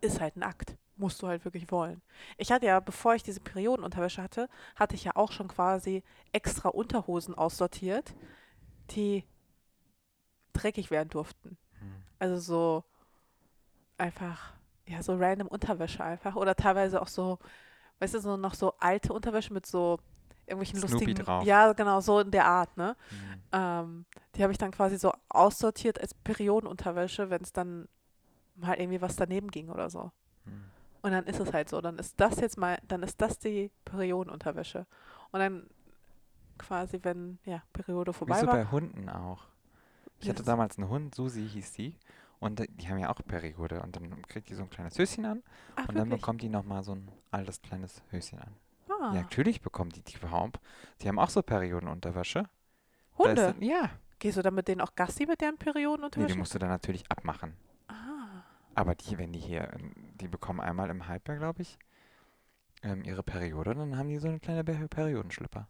Speaker 1: ist halt ein Akt. Musst du halt wirklich wollen. Ich hatte ja, bevor ich diese Periodenunterwäsche hatte, hatte ich ja auch schon quasi extra Unterhosen aussortiert, die dreckig werden durften.
Speaker 2: Hm.
Speaker 1: Also so einfach, ja, so random Unterwäsche einfach. Oder teilweise auch so, weißt du, so noch so alte Unterwäsche mit so irgendwelchen
Speaker 2: Snoopy
Speaker 1: lustigen.
Speaker 2: drauf.
Speaker 1: Ja, genau, so in der Art, ne?
Speaker 2: Hm.
Speaker 1: Ähm, die habe ich dann quasi so aussortiert als Periodenunterwäsche, wenn es dann mal irgendwie was daneben ging oder so.
Speaker 2: Hm.
Speaker 1: Und dann ist es halt so, dann ist das jetzt mal, dann ist das die Periodenunterwäsche. Und dann quasi, wenn, ja, Periode vorbei
Speaker 2: Wieso
Speaker 1: war.
Speaker 2: bei Hunden auch? Ich hatte damals einen Hund, Susi hieß die. Und die haben ja auch Periode. Und dann kriegt die so ein kleines Höschen an.
Speaker 1: Ach,
Speaker 2: und dann
Speaker 1: wirklich?
Speaker 2: bekommt die nochmal so ein altes kleines Höschen an.
Speaker 1: Ah,
Speaker 2: Ja, natürlich bekommt die die überhaupt. Die haben auch so Periodenunterwäsche. Ist
Speaker 1: Hunde.
Speaker 2: dann- ja.
Speaker 1: Gehst du dann mit denen auch Gassi mit deren
Speaker 2: Nee,
Speaker 1: Periodenunterwäsche?
Speaker 2: die musst du dann natürlich abmachen.
Speaker 1: ah.
Speaker 2: Aber die, wenn die hier, ähm, die bekommen einmal im Halbjahr, glaube ich, ähm, ihre Periode, dann haben die so eine kleine Pe- Periodenschlipper.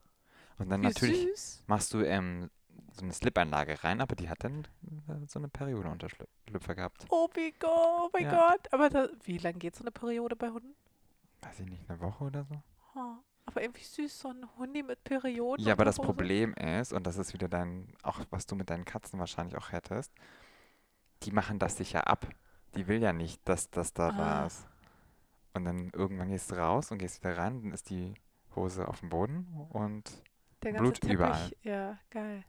Speaker 2: Und dann
Speaker 1: Wie
Speaker 2: natürlich
Speaker 1: süß.
Speaker 2: machst du ähm, so eine Slip-Einlage rein, aber die hat dann äh, so eine Periodenunterschlüpfer gehabt.
Speaker 1: Oh mein Gott, oh mein
Speaker 2: Ja.
Speaker 1: Gott. Aber da, wie lange geht so eine Periode bei Hunden?
Speaker 2: Weiß ich nicht, eine Woche oder so?
Speaker 1: Aber irgendwie süß, so ein Hundi mit Perioden.
Speaker 2: Ja, aber das
Speaker 1: Unterhose.
Speaker 2: Problem ist, und das ist wieder dein, auch was du mit deinen Katzen wahrscheinlich auch hättest, die machen das sicher ab. Die will ja nicht, dass das da
Speaker 1: Ah.
Speaker 2: ist. Und dann irgendwann gehst du raus und gehst wieder rein, dann ist die Hose auf dem Boden und Blut
Speaker 1: Teppich.
Speaker 2: überall.
Speaker 1: Ja, geil.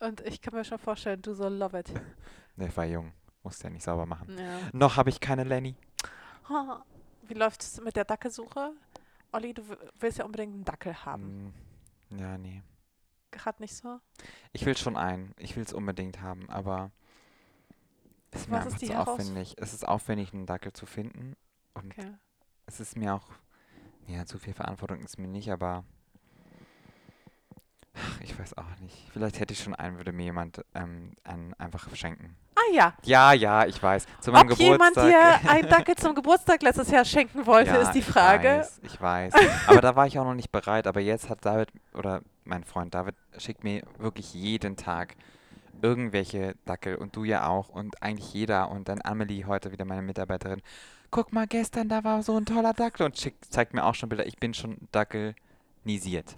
Speaker 1: Und ich kann mir schon vorstellen, du so love it.
Speaker 2: ne, war jung, musste ja nicht sauber machen.
Speaker 1: Ja.
Speaker 2: Noch habe ich keine Lenny.
Speaker 1: Wie läuft es mit der Dackelsuche? Olli, du willst ja unbedingt einen Dackel haben.
Speaker 2: Hm, ja, nee.
Speaker 1: Gerade nicht so?
Speaker 2: Ich will schon einen. Ich will es unbedingt haben, aber es ist mir
Speaker 1: Was ist
Speaker 2: einfach zu aufwendig. Es ist aufwendig, einen Dackel zu finden. Und
Speaker 1: Okay.
Speaker 2: es ist mir auch, ja, zu viel Verantwortung ist mir nicht, aber ich weiß auch nicht. Vielleicht hätte ich schon einen, würde mir jemand ähm, einen einfach schenken.
Speaker 1: Ah ja.
Speaker 2: Ja, ja, ich weiß. Zu meinem
Speaker 1: Ob
Speaker 2: Geburtstag.
Speaker 1: jemand dir einen Dackel zum Geburtstag letztes Jahr schenken wollte,
Speaker 2: ja,
Speaker 1: ist die Frage.
Speaker 2: Ich weiß, ich weiß. Aber da war ich auch noch nicht bereit. Aber jetzt hat David, oder mein Freund David, schickt mir wirklich jeden Tag irgendwelche Dackel und du ja auch und eigentlich jeder und dann Amelie heute wieder meine Mitarbeiterin. Guck mal, gestern da war so ein toller Dackel und schickt, zeigt mir auch schon Bilder. Ich bin schon Dackelnisiert.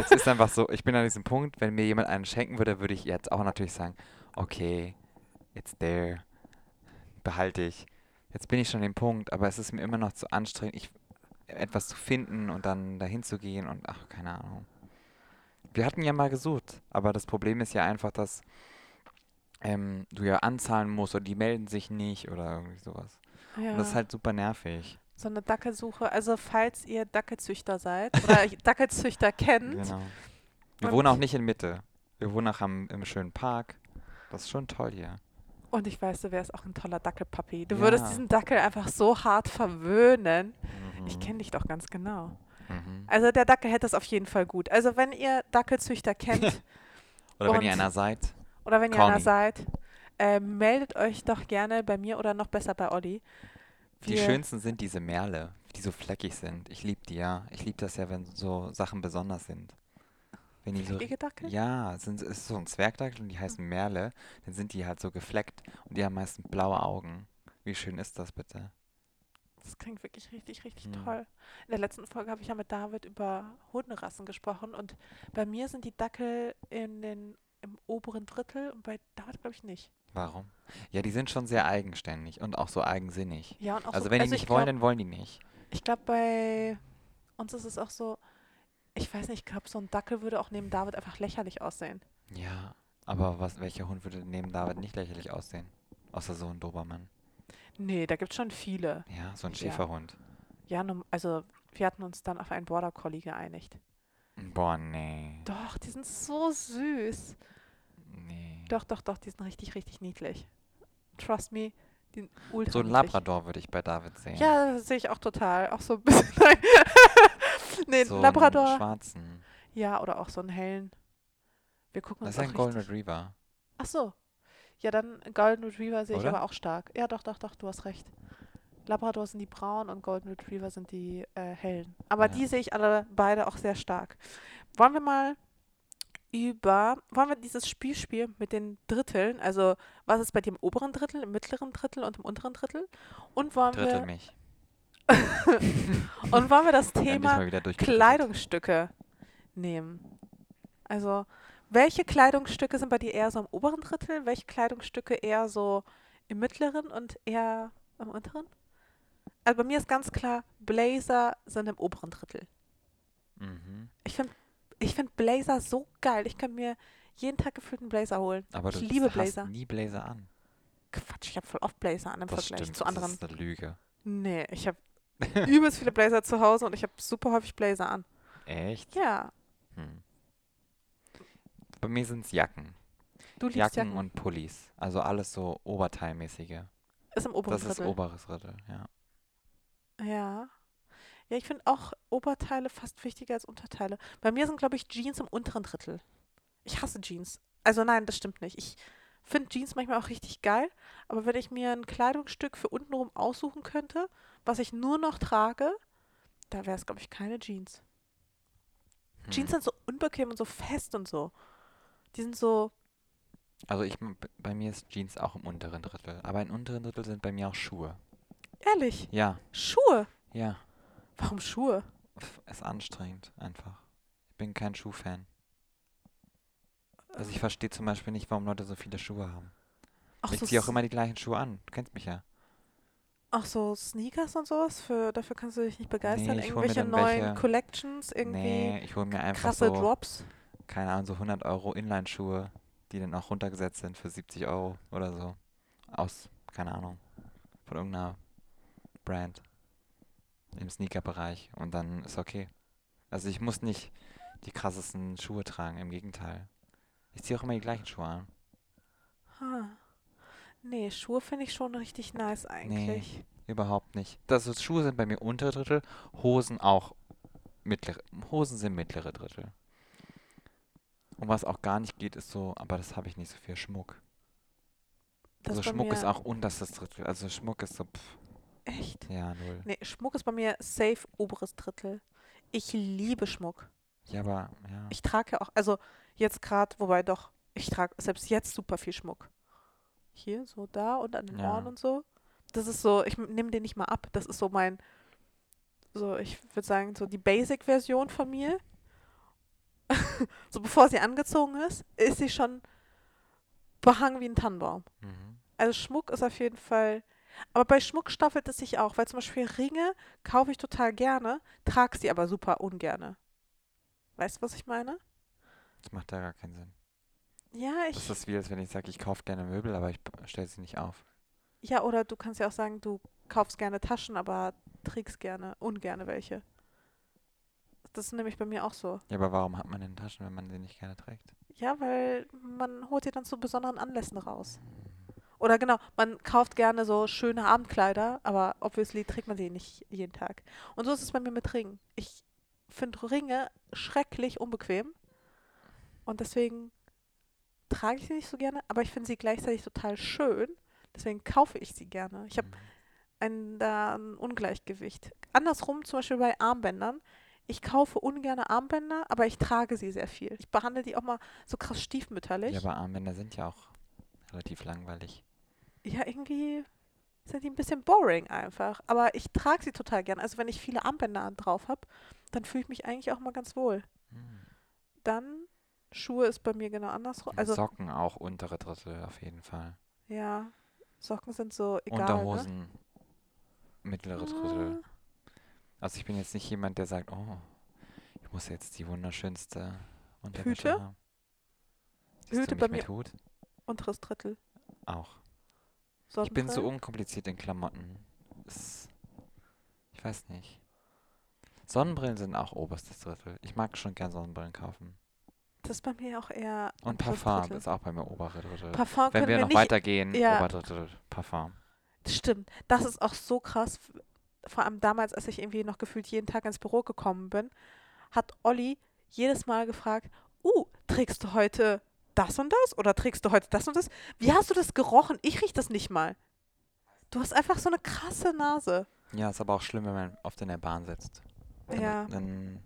Speaker 2: Es ist einfach so, ich bin an diesem Punkt, wenn mir jemand einen schenken würde, würde ich jetzt auch natürlich sagen, okay, it's there, behalte ich. Jetzt bin ich schon an dem Punkt, aber es ist mir immer noch zu anstrengend, ich, etwas zu finden und dann dahin zu gehen und ach, keine Ahnung. Wir hatten ja mal gesucht, aber das Problem ist ja einfach, dass ähm, du ja anzahlen musst oder die melden sich nicht oder irgendwie sowas. Ja. Und das ist halt super nervig.
Speaker 1: So eine Dackelsuche. Also falls ihr Dackelzüchter seid oder Dackelzüchter kennt. Genau.
Speaker 2: Wir wohnen auch nicht in Mitte. Wir wohnen auch am, im schönen Park. Das ist schon toll hier.
Speaker 1: Und ich weiß, du wärst auch ein toller Dackelpapi. Du ja. würdest diesen Dackel einfach so hart verwöhnen. Mhm. Ich kenne dich doch ganz genau. Mhm. Also der Dackel hätte es auf jeden Fall gut. Also wenn ihr Dackelzüchter kennt.
Speaker 2: oder wenn ihr einer seid.
Speaker 1: Oder wenn ihr einer seid. Äh, meldet euch doch gerne bei mir oder noch besser bei Olli.
Speaker 2: Die schönsten sind diese Merle, die so fleckig sind. Ich liebe die ja. Ich liebe das ja, wenn so Sachen besonders sind. Wenn die so,
Speaker 1: Dackel?
Speaker 2: Ja, sind, ist so ein Zwergdackel und die heißen Merle. Dann sind die halt so gefleckt und die haben meistens blaue Augen. Wie schön ist das bitte?
Speaker 1: Das klingt wirklich richtig, richtig hm. toll. In der letzten Folge habe ich ja mit David über Hunderassen gesprochen und bei mir sind die Dackel in den, im oberen Drittel und bei David glaube ich nicht.
Speaker 2: Warum? Ja, die sind schon sehr eigenständig und auch so eigensinnig.
Speaker 1: Ja, und auch
Speaker 2: also
Speaker 1: so,
Speaker 2: wenn
Speaker 1: also
Speaker 2: die nicht wollen, dann wollen die nicht.
Speaker 1: Ich glaube, bei uns ist es auch so, ich weiß nicht, ich glaube, so ein Dackel würde auch neben David einfach lächerlich aussehen.
Speaker 2: Ja, aber was, welcher Hund würde neben David nicht lächerlich aussehen? Außer so ein Dobermann.
Speaker 1: Nee, da gibt es schon viele.
Speaker 2: Ja, so ein Schäferhund.
Speaker 1: Ja, also wir hatten uns dann auf einen Border Collie geeinigt.
Speaker 2: Boah, nee.
Speaker 1: Doch, die sind so süß.
Speaker 2: Nee.
Speaker 1: Doch, doch, doch, die sind richtig, richtig niedlich. Trust me, die sind ultra
Speaker 2: So ein Labrador würde ich bei David sehen.
Speaker 1: Ja, das sehe ich auch total. Auch so ein bisschen. nee, so Labrador. Einen
Speaker 2: schwarzen.
Speaker 1: Ja, oder auch so einen hellen. Wir gucken
Speaker 2: das
Speaker 1: uns
Speaker 2: ist ein Golden Retriever.
Speaker 1: Ach so, ja, dann Golden Retriever sehe ich aber auch stark. Ja, doch, doch, doch, du hast recht. Labrador sind die braunen und Golden Retriever sind die äh, hellen. Aber ja. die sehe ich alle beide auch sehr stark. Wollen wir mal über, wollen wir dieses Spiel spielen mit den Dritteln? Also, was ist bei dir im oberen Drittel, im mittleren Drittel und im unteren Drittel? Und wollen
Speaker 2: Drittel
Speaker 1: wir.
Speaker 2: mich.
Speaker 1: und wollen wir das Thema Kleidungsstücke nehmen? Also, welche Kleidungsstücke sind bei dir eher so im oberen Drittel? Welche Kleidungsstücke eher so im mittleren und eher im unteren? Also bei mir ist ganz klar, Blazer sind im oberen Drittel. Mhm. Ich finde ich find Blazer so geil. Ich kann mir jeden Tag gefühlt einen Blazer holen.
Speaker 2: Aber
Speaker 1: ich
Speaker 2: du
Speaker 1: liebe
Speaker 2: hast
Speaker 1: Blazer.
Speaker 2: nie Blazer an.
Speaker 1: Quatsch, ich habe voll oft Blazer an im
Speaker 2: das
Speaker 1: Vergleich
Speaker 2: stimmt,
Speaker 1: zu anderen.
Speaker 2: Das ist eine Lüge.
Speaker 1: Nee, ich habe übelst viele Blazer zu Hause und ich habe super häufig Blazer an.
Speaker 2: Echt?
Speaker 1: Ja. Hm.
Speaker 2: Bei mir sind es Jacken.
Speaker 1: Du liebst
Speaker 2: Jacken,
Speaker 1: Jacken
Speaker 2: und Pullis. Also alles so Oberteilmäßige.
Speaker 1: Ist im oberen
Speaker 2: Das
Speaker 1: Drittel.
Speaker 2: ist oberes Drittel, ja.
Speaker 1: Ja. Ja, ich finde auch Oberteile fast wichtiger als Unterteile. Bei mir sind, glaube ich, Jeans im unteren Drittel. Ich hasse Jeans. Also nein, das stimmt nicht. Ich finde Jeans manchmal auch richtig geil, aber wenn ich mir ein Kleidungsstück für untenrum aussuchen könnte, was ich nur noch trage, da wäre es, glaube ich, keine Jeans. Hm. Jeans sind so unbequem und so fest und so. Die sind so.
Speaker 2: Also ich, bei mir ist Jeans auch im unteren Drittel. Aber im unteren Drittel sind bei mir auch Schuhe.
Speaker 1: Ehrlich?
Speaker 2: Ja.
Speaker 1: Schuhe?
Speaker 2: Ja.
Speaker 1: Warum Schuhe?
Speaker 2: Ist anstrengend, einfach. Ich bin kein Schuhfan. Also ich verstehe zum Beispiel nicht, warum Leute so viele Schuhe haben. Ach, ich so ziehe auch immer die gleichen Schuhe an. Du kennst mich ja.
Speaker 1: Ach so, Sneakers und sowas? Für, dafür kannst du dich nicht begeistern? Nee, Irgendwelche neuen welche, Collections? Irgendwie
Speaker 2: nee, ich hole mir einfach
Speaker 1: krasse
Speaker 2: so,
Speaker 1: Drops?
Speaker 2: keine Ahnung, so 100 Euro Inline-Schuhe, die dann auch runtergesetzt sind für 70 Euro oder so. Aus, keine Ahnung, von irgendeiner Brand im Sneaker-Bereich und dann ist okay. Also ich muss nicht die krassesten Schuhe tragen, im Gegenteil. Ich ziehe auch immer die gleichen Schuhe an.
Speaker 1: Ha. Nee, Schuhe finde ich schon richtig nice eigentlich.
Speaker 2: Nee, überhaupt nicht. Das ist, Schuhe sind bei mir untere Drittel, Hosen auch mittlere. Hosen sind mittlere Drittel. Und was auch gar nicht geht, ist so, aber das habe ich nicht so viel Schmuck. Das also Schmuck ist auch unterstes Drittel. Also Schmuck ist so. Pff.
Speaker 1: Echt?
Speaker 2: Ja, null.
Speaker 1: Nee, Schmuck ist bei mir safe oberes Drittel. Ich liebe Schmuck.
Speaker 2: Ja, aber ja.
Speaker 1: Ich trage ja auch, also jetzt gerade, wobei doch, ich trage selbst jetzt super viel Schmuck. Hier, so da und an den ja. Ohren und so. Das ist so, ich nehme den nicht mal ab. Das ist so mein, so, ich würde sagen, so die Basic-Version von mir. so bevor sie angezogen ist, ist sie schon behangen wie ein Tannenbaum. Mhm. Also Schmuck ist auf jeden Fall. Aber bei Schmuck staffelt es sich auch, weil zum Beispiel Ringe kaufe ich total gerne, trage sie aber super ungerne. Weißt du, was ich meine?
Speaker 2: Das macht ja gar keinen Sinn.
Speaker 1: Ja, ich.
Speaker 2: Das ist wie, als wenn ich sage, ich kaufe gerne Möbel, aber ich stelle sie nicht auf.
Speaker 1: Ja, oder du kannst ja auch sagen, du kaufst gerne Taschen, aber trägst gerne, ungerne welche. Das ist nämlich bei mir auch so.
Speaker 2: Ja, aber warum hat man denn Taschen, wenn man sie nicht gerne trägt?
Speaker 1: Ja, weil man holt sie dann zu besonderen Anlässen raus. Oder genau, man kauft gerne so schöne Abendkleider, aber obviously trägt man sie nicht jeden Tag. Und so ist es bei mir mit Ringen. Ich finde Ringe schrecklich unbequem. Und deswegen trage ich sie nicht so gerne, aber ich finde sie gleichzeitig total schön. Deswegen kaufe ich sie gerne. Ich habe mhm. ein, da ein Ungleichgewicht. Andersrum, zum Beispiel bei Armbändern. Ich kaufe ungern Armbänder, aber ich trage sie sehr viel. Ich behandle die auch mal so krass stiefmütterlich.
Speaker 2: Ja, aber Armbänder sind ja auch relativ langweilig.
Speaker 1: Ja, irgendwie sind die ein bisschen boring einfach. Aber ich trage sie total gern. Also wenn ich viele Armbänder drauf habe, dann fühle ich mich eigentlich auch mal ganz wohl. Hm. Dann Schuhe ist bei mir genau andersrum. Also
Speaker 2: Socken auch untere Drittel auf jeden Fall.
Speaker 1: Ja, Socken sind so
Speaker 2: egal. Ne? Unterhosen ne? mittlere Drittel. Ah. Also ich bin jetzt nicht jemand, der sagt, oh, ich muss jetzt die wunderschönste Unterwäsche Hüte? haben.
Speaker 1: Hüte bei mir. Hut? Unteres Drittel.
Speaker 2: Auch. Ich bin so unkompliziert in Klamotten. Es, ich weiß nicht. Sonnenbrillen sind auch oberstes Drittel. Ich mag schon gern Sonnenbrillen kaufen.
Speaker 1: Das ist bei mir auch eher.
Speaker 2: Und Parfum ist auch bei mir obere Drittel. Parfum Wenn wir, wir noch weitergehen, ja. obere Drittel Parfum.
Speaker 1: Stimmt. Das ist auch so krass. Vor allem damals, als ich irgendwie noch gefühlt jeden Tag ins Büro gekommen bin, hat Olli jedes Mal gefragt: Uh, trägst du heute das und das? Oder trägst du heute das und das? Wie hast du das gerochen? Ich riech das nicht mal. Du hast einfach so eine krasse Nase.
Speaker 2: Ja, ist aber auch schlimm, wenn man oft in der Bahn sitzt. Dann,
Speaker 1: ja.
Speaker 2: Dann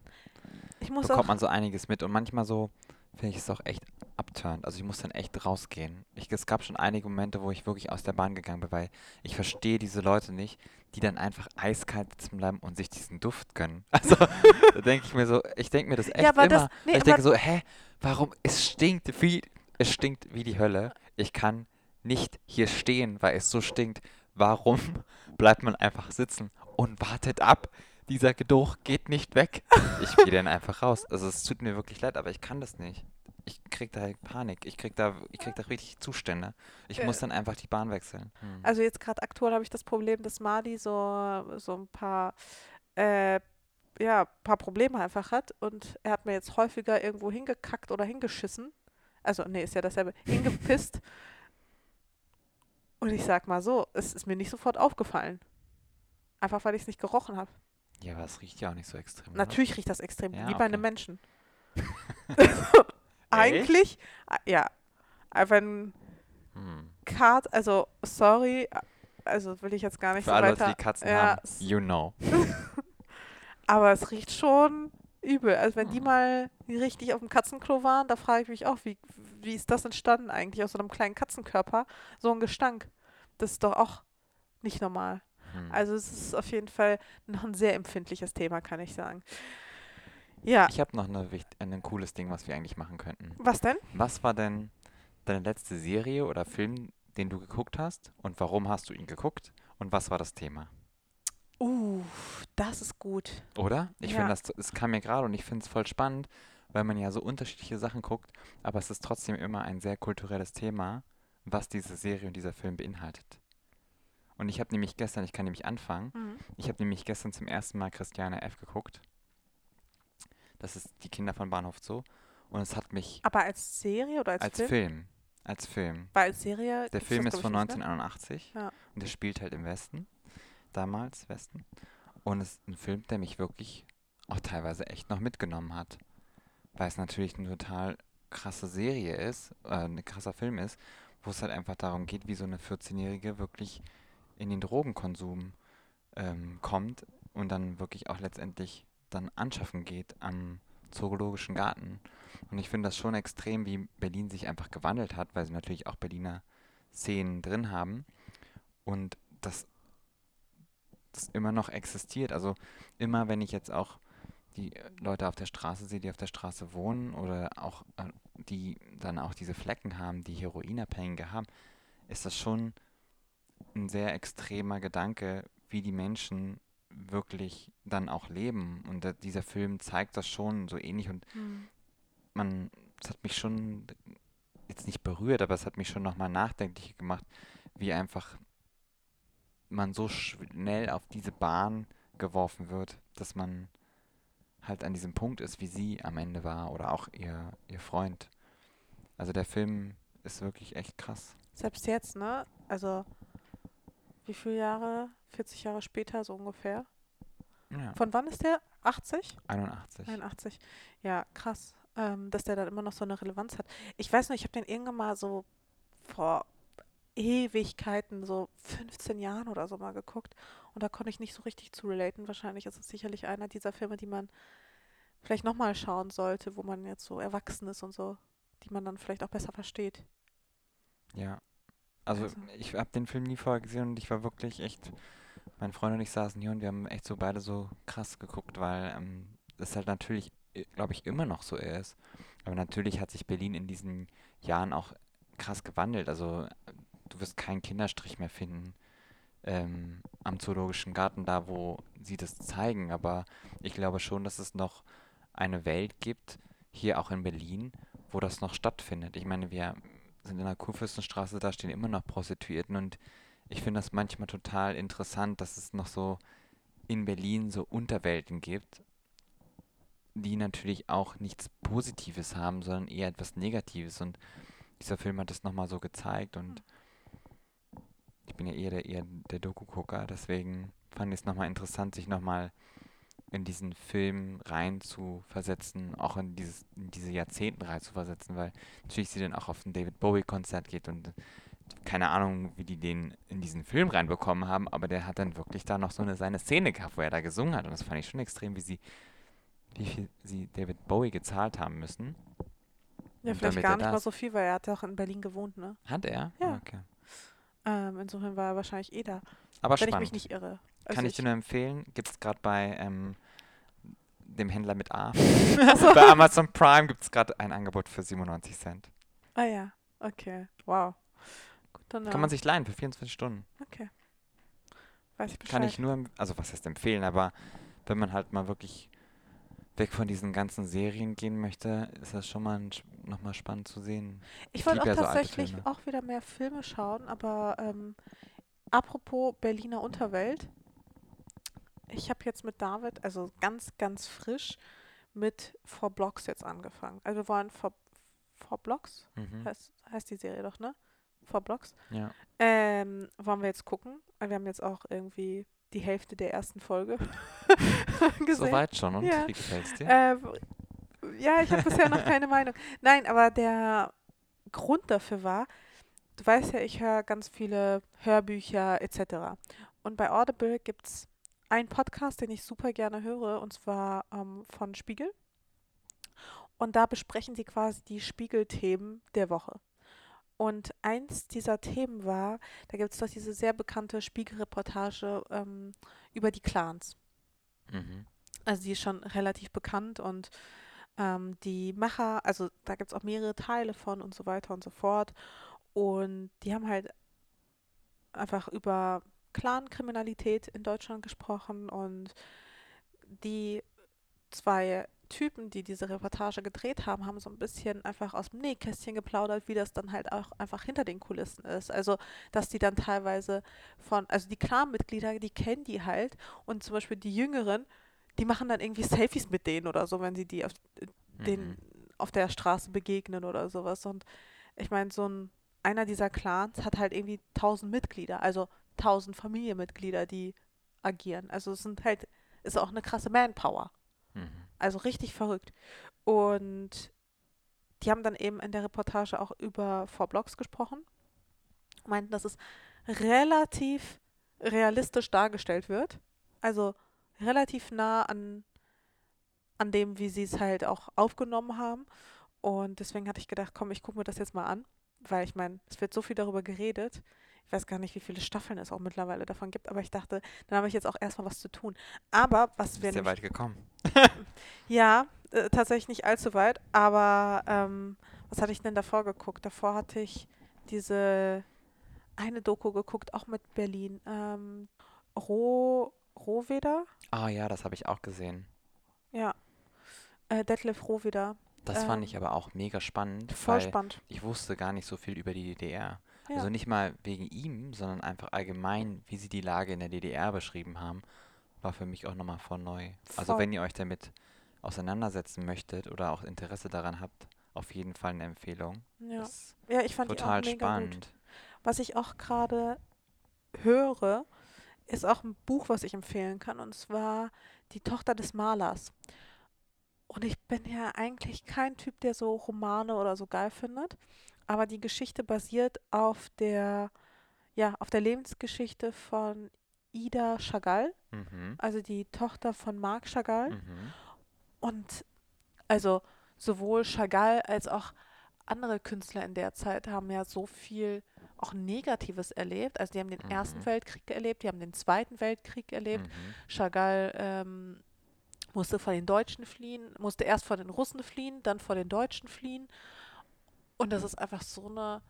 Speaker 2: bekommt man so einiges mit. Und manchmal so, finde ich es auch echt abturnt. Also ich muss dann echt rausgehen. Ich, es gab schon einige Momente, wo ich wirklich aus der Bahn gegangen bin, weil ich verstehe diese Leute nicht, die dann einfach eiskalt sitzen bleiben und sich diesen Duft gönnen. Also da denke ich mir so, ich denke mir das echt ja, immer. Das, nee, ich denke so, hä, warum? Es stinkt wie, es stinkt wie die Hölle. Ich kann nicht hier stehen, weil es so stinkt. Warum bleibt man einfach sitzen und wartet ab? Dieser Geruch geht nicht weg. Ich gehe dann einfach raus. Also es tut mir wirklich leid, aber ich kann das nicht ich krieg da Panik. Ich krieg da, ich krieg da richtig Zustände. Ich äh. muss dann einfach die Bahn wechseln.
Speaker 1: Hm. Also jetzt gerade aktuell habe ich das Problem, dass Madi so, so ein paar, äh, ja, paar Probleme einfach hat und er hat mir jetzt häufiger irgendwo hingekackt oder hingeschissen. Also, nee, ist ja dasselbe. Hingepisst. und ich sag mal so, es ist mir nicht sofort aufgefallen. Einfach weil ich es nicht gerochen habe.
Speaker 2: Ja, aber es riecht ja auch nicht so extrem.
Speaker 1: Natürlich oder? riecht das extrem, ja, wie okay. bei einem Menschen. eigentlich, ja, einfach ein hm. Kat, also sorry, also will ich jetzt gar nicht
Speaker 2: Für so alle weiter. Die Katzen ja, haben, you know.
Speaker 1: Aber es riecht schon übel. Also wenn hm. die mal richtig auf dem Katzenklo waren, da frage ich mich auch, wie, wie ist das entstanden eigentlich aus so einem kleinen Katzenkörper? So ein Gestank. Das ist doch auch nicht normal. Hm. Also es ist auf jeden Fall noch ein sehr empfindliches Thema, kann ich sagen. Ja.
Speaker 2: Ich habe noch eine, ein cooles Ding, was wir eigentlich machen könnten.
Speaker 1: Was denn?
Speaker 2: Was war denn deine letzte Serie oder Film, den du geguckt hast? Und warum hast du ihn geguckt? Und was war das Thema?
Speaker 1: Uh, das ist gut.
Speaker 2: Oder? Ich ja. finde, das, das kam mir gerade und ich finde es voll spannend, weil man ja so unterschiedliche Sachen guckt, aber es ist trotzdem immer ein sehr kulturelles Thema, was diese Serie und dieser Film beinhaltet. Und ich habe nämlich gestern, ich kann nämlich anfangen, mhm. ich habe nämlich gestern zum ersten Mal Christiane F. geguckt. Das ist die Kinder von Bahnhof Zoo. Und es hat mich.
Speaker 1: Aber als Serie oder als,
Speaker 2: als
Speaker 1: Film?
Speaker 2: Film? Als Film.
Speaker 1: Weil als Serie.
Speaker 2: Der Film ist von 1981 ja. und der spielt halt im Westen. Damals Westen. Und es ist ein Film, der mich wirklich auch teilweise echt noch mitgenommen hat. Weil es natürlich ein total krasse Serie ist, äh, ein krasser Film ist, wo es halt einfach darum geht, wie so eine 14-Jährige wirklich in den Drogenkonsum ähm, kommt und dann wirklich auch letztendlich dann anschaffen geht am Zoologischen Garten. Und ich finde das schon extrem, wie Berlin sich einfach gewandelt hat, weil sie natürlich auch Berliner Szenen drin haben und das, das immer noch existiert. Also immer, wenn ich jetzt auch die Leute auf der Straße sehe, die auf der Straße wohnen oder auch äh, die dann auch diese Flecken haben, die Heroinabhängige haben, ist das schon ein sehr extremer Gedanke, wie die Menschen wirklich dann auch leben. Und der, dieser Film zeigt das schon so ähnlich und mhm. man, es hat mich schon jetzt nicht berührt, aber es hat mich schon nochmal nachdenklich gemacht, wie einfach man so schnell auf diese Bahn geworfen wird, dass man halt an diesem Punkt ist, wie sie am Ende war oder auch ihr, ihr Freund. Also der Film ist wirklich echt krass.
Speaker 1: Selbst jetzt, ne? Also wie viele Jahre? 40 Jahre später so ungefähr. Ja. Von wann ist der? 80?
Speaker 2: 81.
Speaker 1: 81. Ja, krass, ähm, dass der dann immer noch so eine Relevanz hat. Ich weiß noch, ich habe den irgendwann mal so vor Ewigkeiten, so 15 Jahren oder so mal geguckt. Und da konnte ich nicht so richtig zu relaten. Wahrscheinlich ist es sicherlich einer dieser Filme, die man vielleicht nochmal schauen sollte, wo man jetzt so erwachsen ist und so, die man dann vielleicht auch besser versteht.
Speaker 2: Ja. Also, also. ich habe den Film nie vorher gesehen und ich war wirklich echt mein Freund und ich saßen hier und wir haben echt so beide so krass geguckt, weil ähm, es halt natürlich, äh, glaube ich, immer noch so ist. Aber natürlich hat sich Berlin in diesen Jahren auch krass gewandelt. Also du wirst keinen Kinderstrich mehr finden ähm, am Zoologischen Garten, da wo sie das zeigen. Aber ich glaube schon, dass es noch eine Welt gibt, hier auch in Berlin, wo das noch stattfindet. Ich meine, wir sind in der Kurfürstenstraße, da stehen immer noch Prostituierten und ich finde das manchmal total interessant, dass es noch so in Berlin so Unterwelten gibt, die natürlich auch nichts Positives haben, sondern eher etwas Negatives. Und dieser Film hat das nochmal so gezeigt und ich bin ja eher der, eher der Doku-Gucker, deswegen fand ich es nochmal interessant, sich nochmal in diesen Film rein zu versetzen, auch in, dieses, in diese Jahrzehnten rein zu versetzen, weil natürlich sie dann auch auf ein David Bowie-Konzert geht und keine Ahnung, wie die den in diesen Film reinbekommen haben, aber der hat dann wirklich da noch so eine seine Szene gehabt, wo er da gesungen hat. Und das fand ich schon extrem, wie sie, wie viel sie David Bowie gezahlt haben müssen.
Speaker 1: Ja, vielleicht gar nicht mal so viel, weil er hat ja auch in Berlin gewohnt, ne?
Speaker 2: Hat er?
Speaker 1: Ja. Okay. Ähm, insofern war er wahrscheinlich eh da.
Speaker 2: Aber
Speaker 1: wenn
Speaker 2: spannend.
Speaker 1: ich mich nicht irre.
Speaker 2: Also Kann ich, ich dir nur empfehlen. Gibt es gerade bei ähm, dem Händler mit A. bei Amazon Prime gibt es gerade ein Angebot für 97 Cent.
Speaker 1: Ah ja, okay. Wow.
Speaker 2: Dann, Kann man sich leihen für 24 Stunden.
Speaker 1: Okay. Weiß ich Bescheid.
Speaker 2: Kann ich nur, also was heißt empfehlen, aber wenn man halt mal wirklich weg von diesen ganzen Serien gehen möchte, ist das schon mal nochmal spannend zu sehen.
Speaker 1: Ich, ich wollte auch ja tatsächlich so auch wieder mehr Filme schauen, aber ähm, apropos Berliner Unterwelt, ich habe jetzt mit David, also ganz, ganz frisch, mit Four Blocks jetzt angefangen. Also wir wollen Four, Four Blocks, mhm. heißt, heißt die Serie doch, ne? vor Blocks.
Speaker 2: Ja.
Speaker 1: Ähm, wollen wir jetzt gucken? Wir haben jetzt auch irgendwie die Hälfte der ersten Folge
Speaker 2: gesehen. Soweit schon und
Speaker 1: ja.
Speaker 2: wie gefällt's dir?
Speaker 1: Äh, ja, ich habe bisher noch keine Meinung. Nein, aber der Grund dafür war, du weißt ja, ich höre ganz viele Hörbücher etc. Und bei Audible gibt es einen Podcast, den ich super gerne höre, und zwar ähm, von Spiegel. Und da besprechen sie quasi die Spiegelthemen der Woche. Und eins dieser Themen war, da gibt es doch diese sehr bekannte Spiegelreportage ähm, über die Clans. Mhm. Also die ist schon relativ bekannt und ähm, die Macher, also da gibt es auch mehrere Teile von und so weiter und so fort. Und die haben halt einfach über Clan-Kriminalität in Deutschland gesprochen und die zwei Typen, die diese Reportage gedreht haben, haben so ein bisschen einfach aus dem Nähkästchen geplaudert, wie das dann halt auch einfach hinter den Kulissen ist. Also, dass die dann teilweise von, also die Clan-Mitglieder, die kennen die halt und zum Beispiel die Jüngeren, die machen dann irgendwie Selfies mit denen oder so, wenn sie die auf, mhm. den, auf der Straße begegnen oder sowas. Und ich meine, so ein, einer dieser Clans hat halt irgendwie tausend Mitglieder, also tausend Familienmitglieder, die agieren. Also es sind halt, ist auch eine krasse Manpower. Mhm. Also richtig verrückt. Und die haben dann eben in der Reportage auch über Four Blocks gesprochen, meinten, dass es relativ realistisch dargestellt wird. Also relativ nah an, an dem, wie sie es halt auch aufgenommen haben. Und deswegen hatte ich gedacht, komm, ich gucke mir das jetzt mal an, weil ich meine, es wird so viel darüber geredet. Ich weiß gar nicht, wie viele Staffeln es auch mittlerweile davon gibt, aber ich dachte, dann habe ich jetzt auch erstmal was zu tun. Aber was wir.
Speaker 2: Sehr weit gekommen.
Speaker 1: ja, äh, tatsächlich nicht allzu weit, aber ähm, was hatte ich denn davor geguckt? Davor hatte ich diese eine Doku geguckt, auch mit Berlin. Ähm, Roh, Rohweder?
Speaker 2: Ah ja, das habe ich auch gesehen.
Speaker 1: Ja. Äh, Detlef Rohweder.
Speaker 2: Das ähm, fand ich aber auch mega spannend.
Speaker 1: Voll spannend.
Speaker 2: Ich wusste gar nicht so viel über die DDR. Ja. Also nicht mal wegen ihm, sondern einfach allgemein, wie sie die Lage in der DDR beschrieben haben, war für mich auch nochmal voll neu. Also voll. Also wenn ihr euch damit auseinandersetzen möchtet oder auch Interesse daran habt, auf jeden Fall eine Empfehlung.
Speaker 1: Ja, ja ich fand
Speaker 2: total
Speaker 1: die auch
Speaker 2: mega spannend. Gut.
Speaker 1: Was ich auch gerade höre, ist auch ein Buch, was ich empfehlen kann, und zwar Die Tochter des Malers. Und ich bin ja eigentlich kein Typ, der so Romane oder so geil findet, aber die Geschichte basiert auf der, ja, auf der Lebensgeschichte von Ida Chagall, mhm. also die Tochter von Marc Chagall. Mhm. Und also sowohl Chagall als auch andere Künstler in der Zeit haben ja so viel auch Negatives erlebt. Also die haben den mhm. Ersten Weltkrieg erlebt, die haben den Zweiten Weltkrieg erlebt. Mhm. Chagall ähm, musste vor den Deutschen fliehen, musste erst vor den Russen fliehen, dann vor den Deutschen fliehen. Und das ist einfach so eine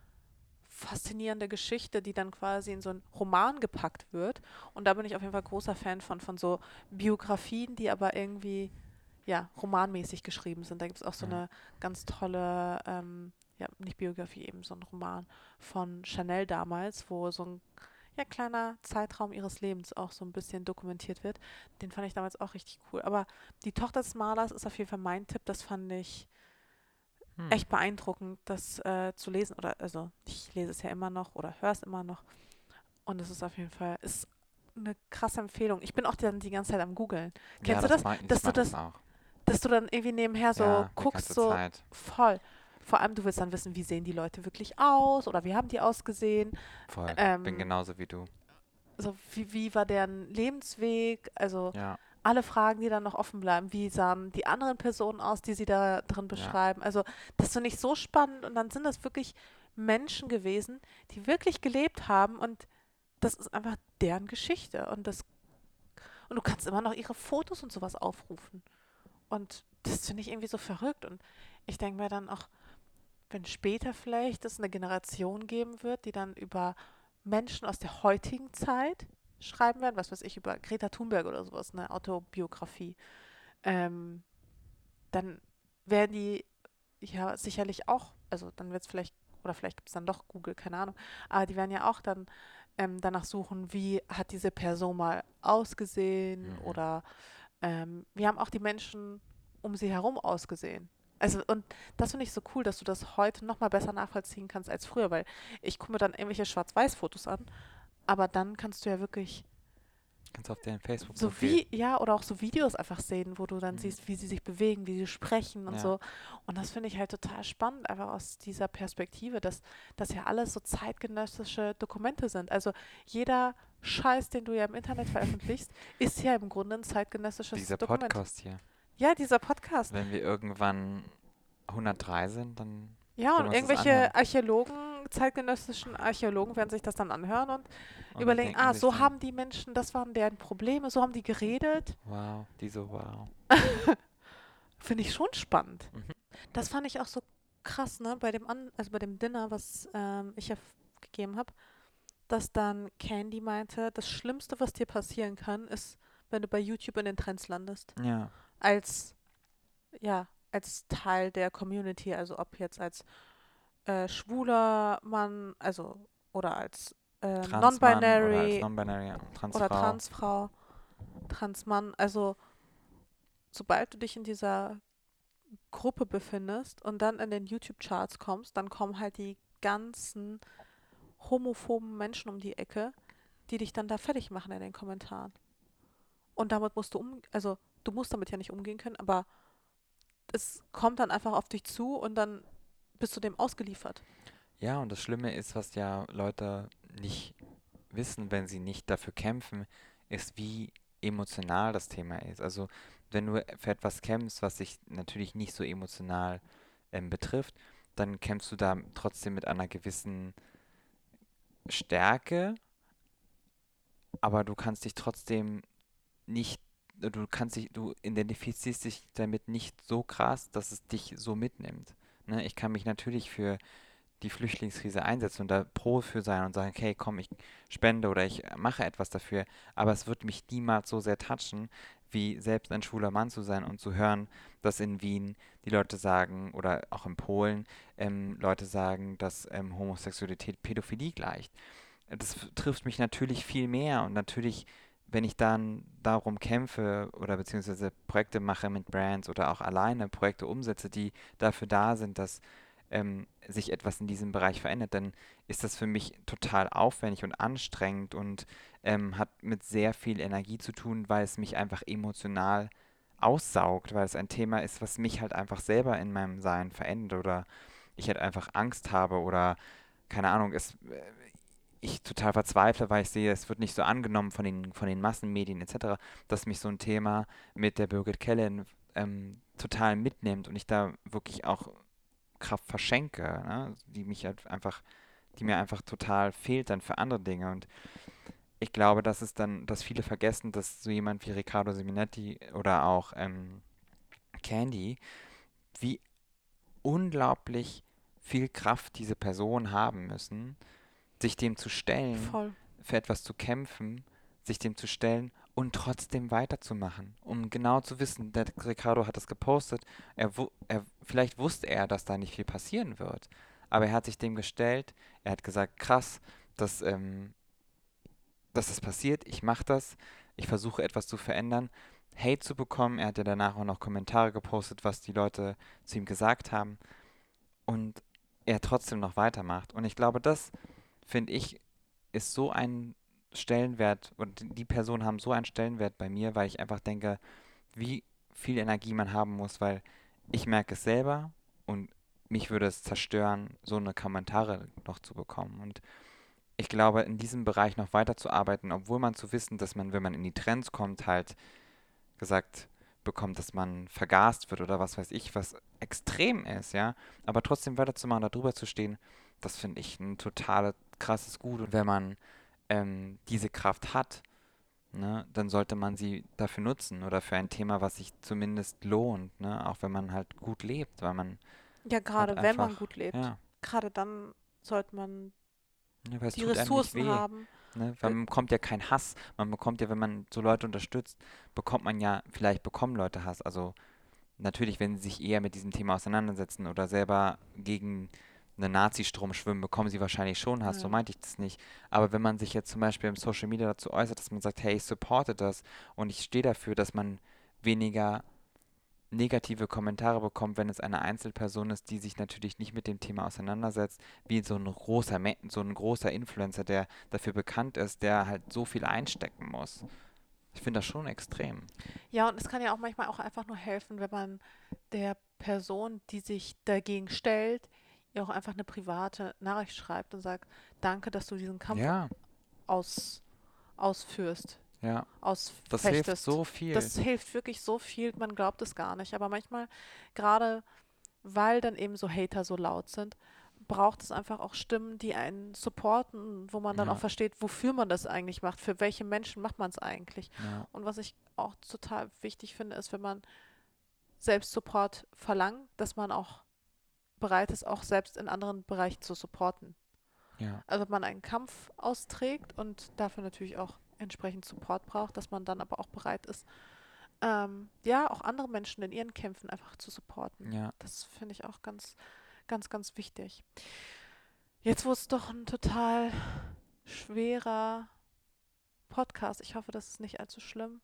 Speaker 1: faszinierende Geschichte, die dann quasi in so einen Roman gepackt wird. Und da bin ich auf jeden Fall großer Fan von, von so Biografien, die aber irgendwie ja, romanmäßig geschrieben sind. Da gibt es auch so eine ganz tolle, ähm, ja, nicht Biografie, eben so ein Roman von Chanel damals, wo so ein ja, kleiner Zeitraum ihres Lebens auch so ein bisschen dokumentiert wird. Den fand ich damals auch richtig cool. Aber die Tochter des Malers ist auf jeden Fall mein Tipp. Das fand ich hm. echt beeindruckend, das äh, zu lesen. Oder also ich lese es ja immer noch oder höre es immer noch. Und es ist auf jeden Fall ist eine krasse Empfehlung. Ich bin auch dann die ganze Zeit am googeln. Kennst ja, du das? Mag, dass du das, das dass du dann irgendwie nebenher so ja, guckst, so Zeit. voll. Vor allem, du willst dann wissen, wie sehen die Leute wirklich aus oder wie haben die ausgesehen.
Speaker 2: Voll, ähm, bin genauso wie du.
Speaker 1: So, wie, wie war deren Lebensweg? Also
Speaker 2: ja.
Speaker 1: Alle Fragen, die dann noch offen bleiben. Wie sahen die anderen Personen aus, die sie da drin beschreiben? Ja. Also das finde ich so spannend und dann sind das wirklich Menschen gewesen, die wirklich gelebt haben und das ist einfach deren Geschichte und das und du kannst immer noch ihre Fotos und sowas aufrufen. Und das finde ich irgendwie so verrückt. Und ich denke mir dann auch, wenn später vielleicht es eine Generation geben wird, die dann über Menschen aus der heutigen Zeit schreiben werden, was weiß ich, über Greta Thunberg oder sowas, eine Autobiografie, ähm, dann werden die ja sicherlich auch, also dann wird es vielleicht, oder vielleicht gibt es dann doch Google, keine Ahnung, aber die werden ja auch dann ähm, danach suchen, wie hat diese Person mal ausgesehen mhm. oder ähm, wie haben auch die Menschen um sie herum ausgesehen. Also, und das finde ich so cool, dass du das heute noch mal besser nachvollziehen kannst als früher, weil ich gucke mir dann irgendwelche Schwarz-Weiß-Fotos an, aber dann kannst du ja wirklich
Speaker 2: Kannst auf deren Facebook
Speaker 1: so wie ja oder auch so Videos einfach sehen, wo du dann mhm. siehst, wie sie sich bewegen, wie sie sprechen und ja. so. Und das finde ich halt total spannend, einfach aus dieser Perspektive, dass das ja alles so zeitgenössische Dokumente sind. Also jeder Scheiß, den du ja im Internet veröffentlichst, ist ja im Grunde ein zeitgenössisches
Speaker 2: Dieser
Speaker 1: Dokument.
Speaker 2: Dieser Podcast hier.
Speaker 1: Ja, dieser Podcast.
Speaker 2: Wenn wir irgendwann 103 sind, dann.
Speaker 1: Ja, und irgendwelche Archäologen, zeitgenössischen Archäologen werden sich das dann anhören und, und überlegen, ah, so haben die Menschen, das waren deren Probleme, so haben die geredet.
Speaker 2: Wow, diese Wow.
Speaker 1: Finde ich schon spannend. Mhm. Das fand ich auch so krass, ne, bei dem, An also bei dem Dinner, was ähm, ich ja gegeben habe, dass dann Candy meinte, das Schlimmste, was dir passieren kann, ist, wenn du bei YouTube in den Trends landest.
Speaker 2: Ja
Speaker 1: als, ja, als Teil der Community, also ob jetzt als äh, schwuler Mann, also oder als äh, Non-Binary
Speaker 2: non ja. Transfrau.
Speaker 1: oder Transfrau, Transmann, also sobald du dich in dieser Gruppe befindest und dann in den YouTube-Charts kommst, dann kommen halt die ganzen homophoben Menschen um die Ecke, die dich dann da fertig machen in den Kommentaren. Und damit musst du um, also du musst damit ja nicht umgehen können, aber es kommt dann einfach auf dich zu und dann bist du dem ausgeliefert.
Speaker 2: Ja, und das Schlimme ist, was ja Leute nicht wissen, wenn sie nicht dafür kämpfen, ist, wie emotional das Thema ist. Also wenn du für etwas kämpfst, was dich natürlich nicht so emotional ähm, betrifft, dann kämpfst du da trotzdem mit einer gewissen Stärke, aber du kannst dich trotzdem nicht, du kannst dich, du identifizierst dich damit nicht so krass, dass es dich so mitnimmt. Ne? Ich kann mich natürlich für die Flüchtlingskrise einsetzen und da pro für sein und sagen, okay, komm, ich spende oder ich mache etwas dafür, aber es wird mich niemals so sehr touchen, wie selbst ein schwuler Mann zu sein und zu hören, dass in Wien die Leute sagen, oder auch in Polen, ähm, Leute sagen, dass ähm, Homosexualität Pädophilie gleicht. Das trifft mich natürlich viel mehr und natürlich, wenn ich dann darum kämpfe oder beziehungsweise Projekte mache mit Brands oder auch alleine Projekte umsetze, die dafür da sind, dass ähm, sich etwas in diesem Bereich verändert, dann ist das für mich total aufwendig und anstrengend und ähm, hat mit sehr viel Energie zu tun, weil es mich einfach emotional aussaugt, weil es ein Thema ist, was mich halt einfach selber in meinem Sein verändert oder ich halt einfach Angst habe oder keine Ahnung, es, äh, ich total verzweifle, weil ich sehe, es wird nicht so angenommen von den, von den Massenmedien etc., dass mich so ein Thema mit der Birgit Kellen ähm, total mitnimmt und ich da wirklich auch Kraft verschenke, ne? die mich halt einfach, die mir einfach total fehlt dann für andere Dinge. Und ich glaube, dass es dann, dass viele vergessen, dass so jemand wie Riccardo Seminetti oder auch ähm, Candy, wie unglaublich viel Kraft diese Personen haben müssen, sich dem zu stellen,
Speaker 1: Voll.
Speaker 2: für etwas zu kämpfen, sich dem zu stellen und trotzdem weiterzumachen, um genau zu wissen, der Ricardo hat das gepostet, er, er, vielleicht wusste er, dass da nicht viel passieren wird, aber er hat sich dem gestellt, er hat gesagt, krass, dass, ähm, dass das passiert, ich mache das, ich versuche etwas zu verändern, Hate zu bekommen, er hat ja danach auch noch Kommentare gepostet, was die Leute zu ihm gesagt haben und er trotzdem noch weitermacht und ich glaube, das, finde ich, ist so ein Stellenwert und die Personen haben so einen Stellenwert bei mir, weil ich einfach denke, wie viel Energie man haben muss, weil ich merke es selber und mich würde es zerstören, so eine Kommentare noch zu bekommen. Und ich glaube, in diesem Bereich noch weiterzuarbeiten, obwohl man zu wissen, dass man, wenn man in die Trends kommt, halt gesagt bekommt, dass man vergast wird oder was weiß ich, was extrem ist, ja. Aber trotzdem weiterzumachen, da drüber zu stehen, das finde ich ein total krasses Gut. Und wenn man ähm, diese Kraft hat, ne, dann sollte man sie dafür nutzen oder für ein Thema, was sich zumindest lohnt, ne, auch wenn man halt gut lebt, weil man
Speaker 1: ja gerade halt wenn man gut lebt, ja. gerade dann sollte man ja, die Ressourcen haben.
Speaker 2: Ne? Weil man bekommt ja keinen Hass. Man bekommt ja, wenn man so Leute unterstützt, bekommt man ja, vielleicht bekommen Leute Hass. Also natürlich, wenn sie sich eher mit diesem Thema auseinandersetzen oder selber gegen einen Nazi-Strom schwimmen, bekommen sie wahrscheinlich schon Hass, ja. so meinte ich das nicht. Aber wenn man sich jetzt zum Beispiel im Social Media dazu äußert, dass man sagt, hey, ich supporte das und ich stehe dafür, dass man weniger negative Kommentare bekommt, wenn es eine Einzelperson ist, die sich natürlich nicht mit dem Thema auseinandersetzt, wie so ein großer, so ein großer Influencer, der dafür bekannt ist, der halt so viel einstecken muss. Ich finde das schon extrem.
Speaker 1: Ja, und es kann ja auch manchmal auch einfach nur helfen, wenn man der Person, die sich dagegen stellt, ihr auch einfach eine private Nachricht schreibt und sagt, danke, dass du diesen Kampf ja. aus, ausführst.
Speaker 2: Ja.
Speaker 1: Ausfechtest.
Speaker 2: Das hilft so viel.
Speaker 1: Das hilft wirklich so viel, man glaubt es gar nicht. Aber manchmal, gerade weil dann eben so Hater so laut sind, braucht es einfach auch Stimmen, die einen supporten, wo man dann ja. auch versteht, wofür man das eigentlich macht, für welche Menschen macht man es eigentlich. Ja. Und was ich auch total wichtig finde, ist, wenn man selbst Support verlangt, dass man auch bereit ist, auch selbst in anderen Bereichen zu supporten.
Speaker 2: Ja.
Speaker 1: Also wenn man einen Kampf austrägt und dafür natürlich auch entsprechend Support braucht, dass man dann aber auch bereit ist, ähm, ja, auch andere Menschen in ihren Kämpfen einfach zu supporten.
Speaker 2: Ja.
Speaker 1: Das finde ich auch ganz, ganz, ganz wichtig. Jetzt wurde es doch ein total schwerer Podcast. Ich hoffe, das ist nicht allzu schlimm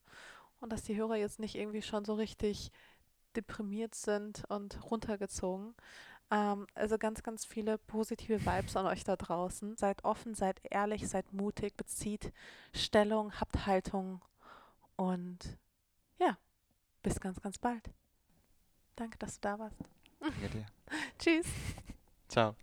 Speaker 1: und dass die Hörer jetzt nicht irgendwie schon so richtig deprimiert sind und runtergezogen. Ähm, also ganz, ganz viele positive Vibes an euch da draußen. Seid offen, seid ehrlich, seid mutig, bezieht Stellung, habt Haltung und ja, bis ganz, ganz bald. Danke, dass du da warst.
Speaker 2: Danke dir.
Speaker 1: Tschüss.
Speaker 2: Ciao.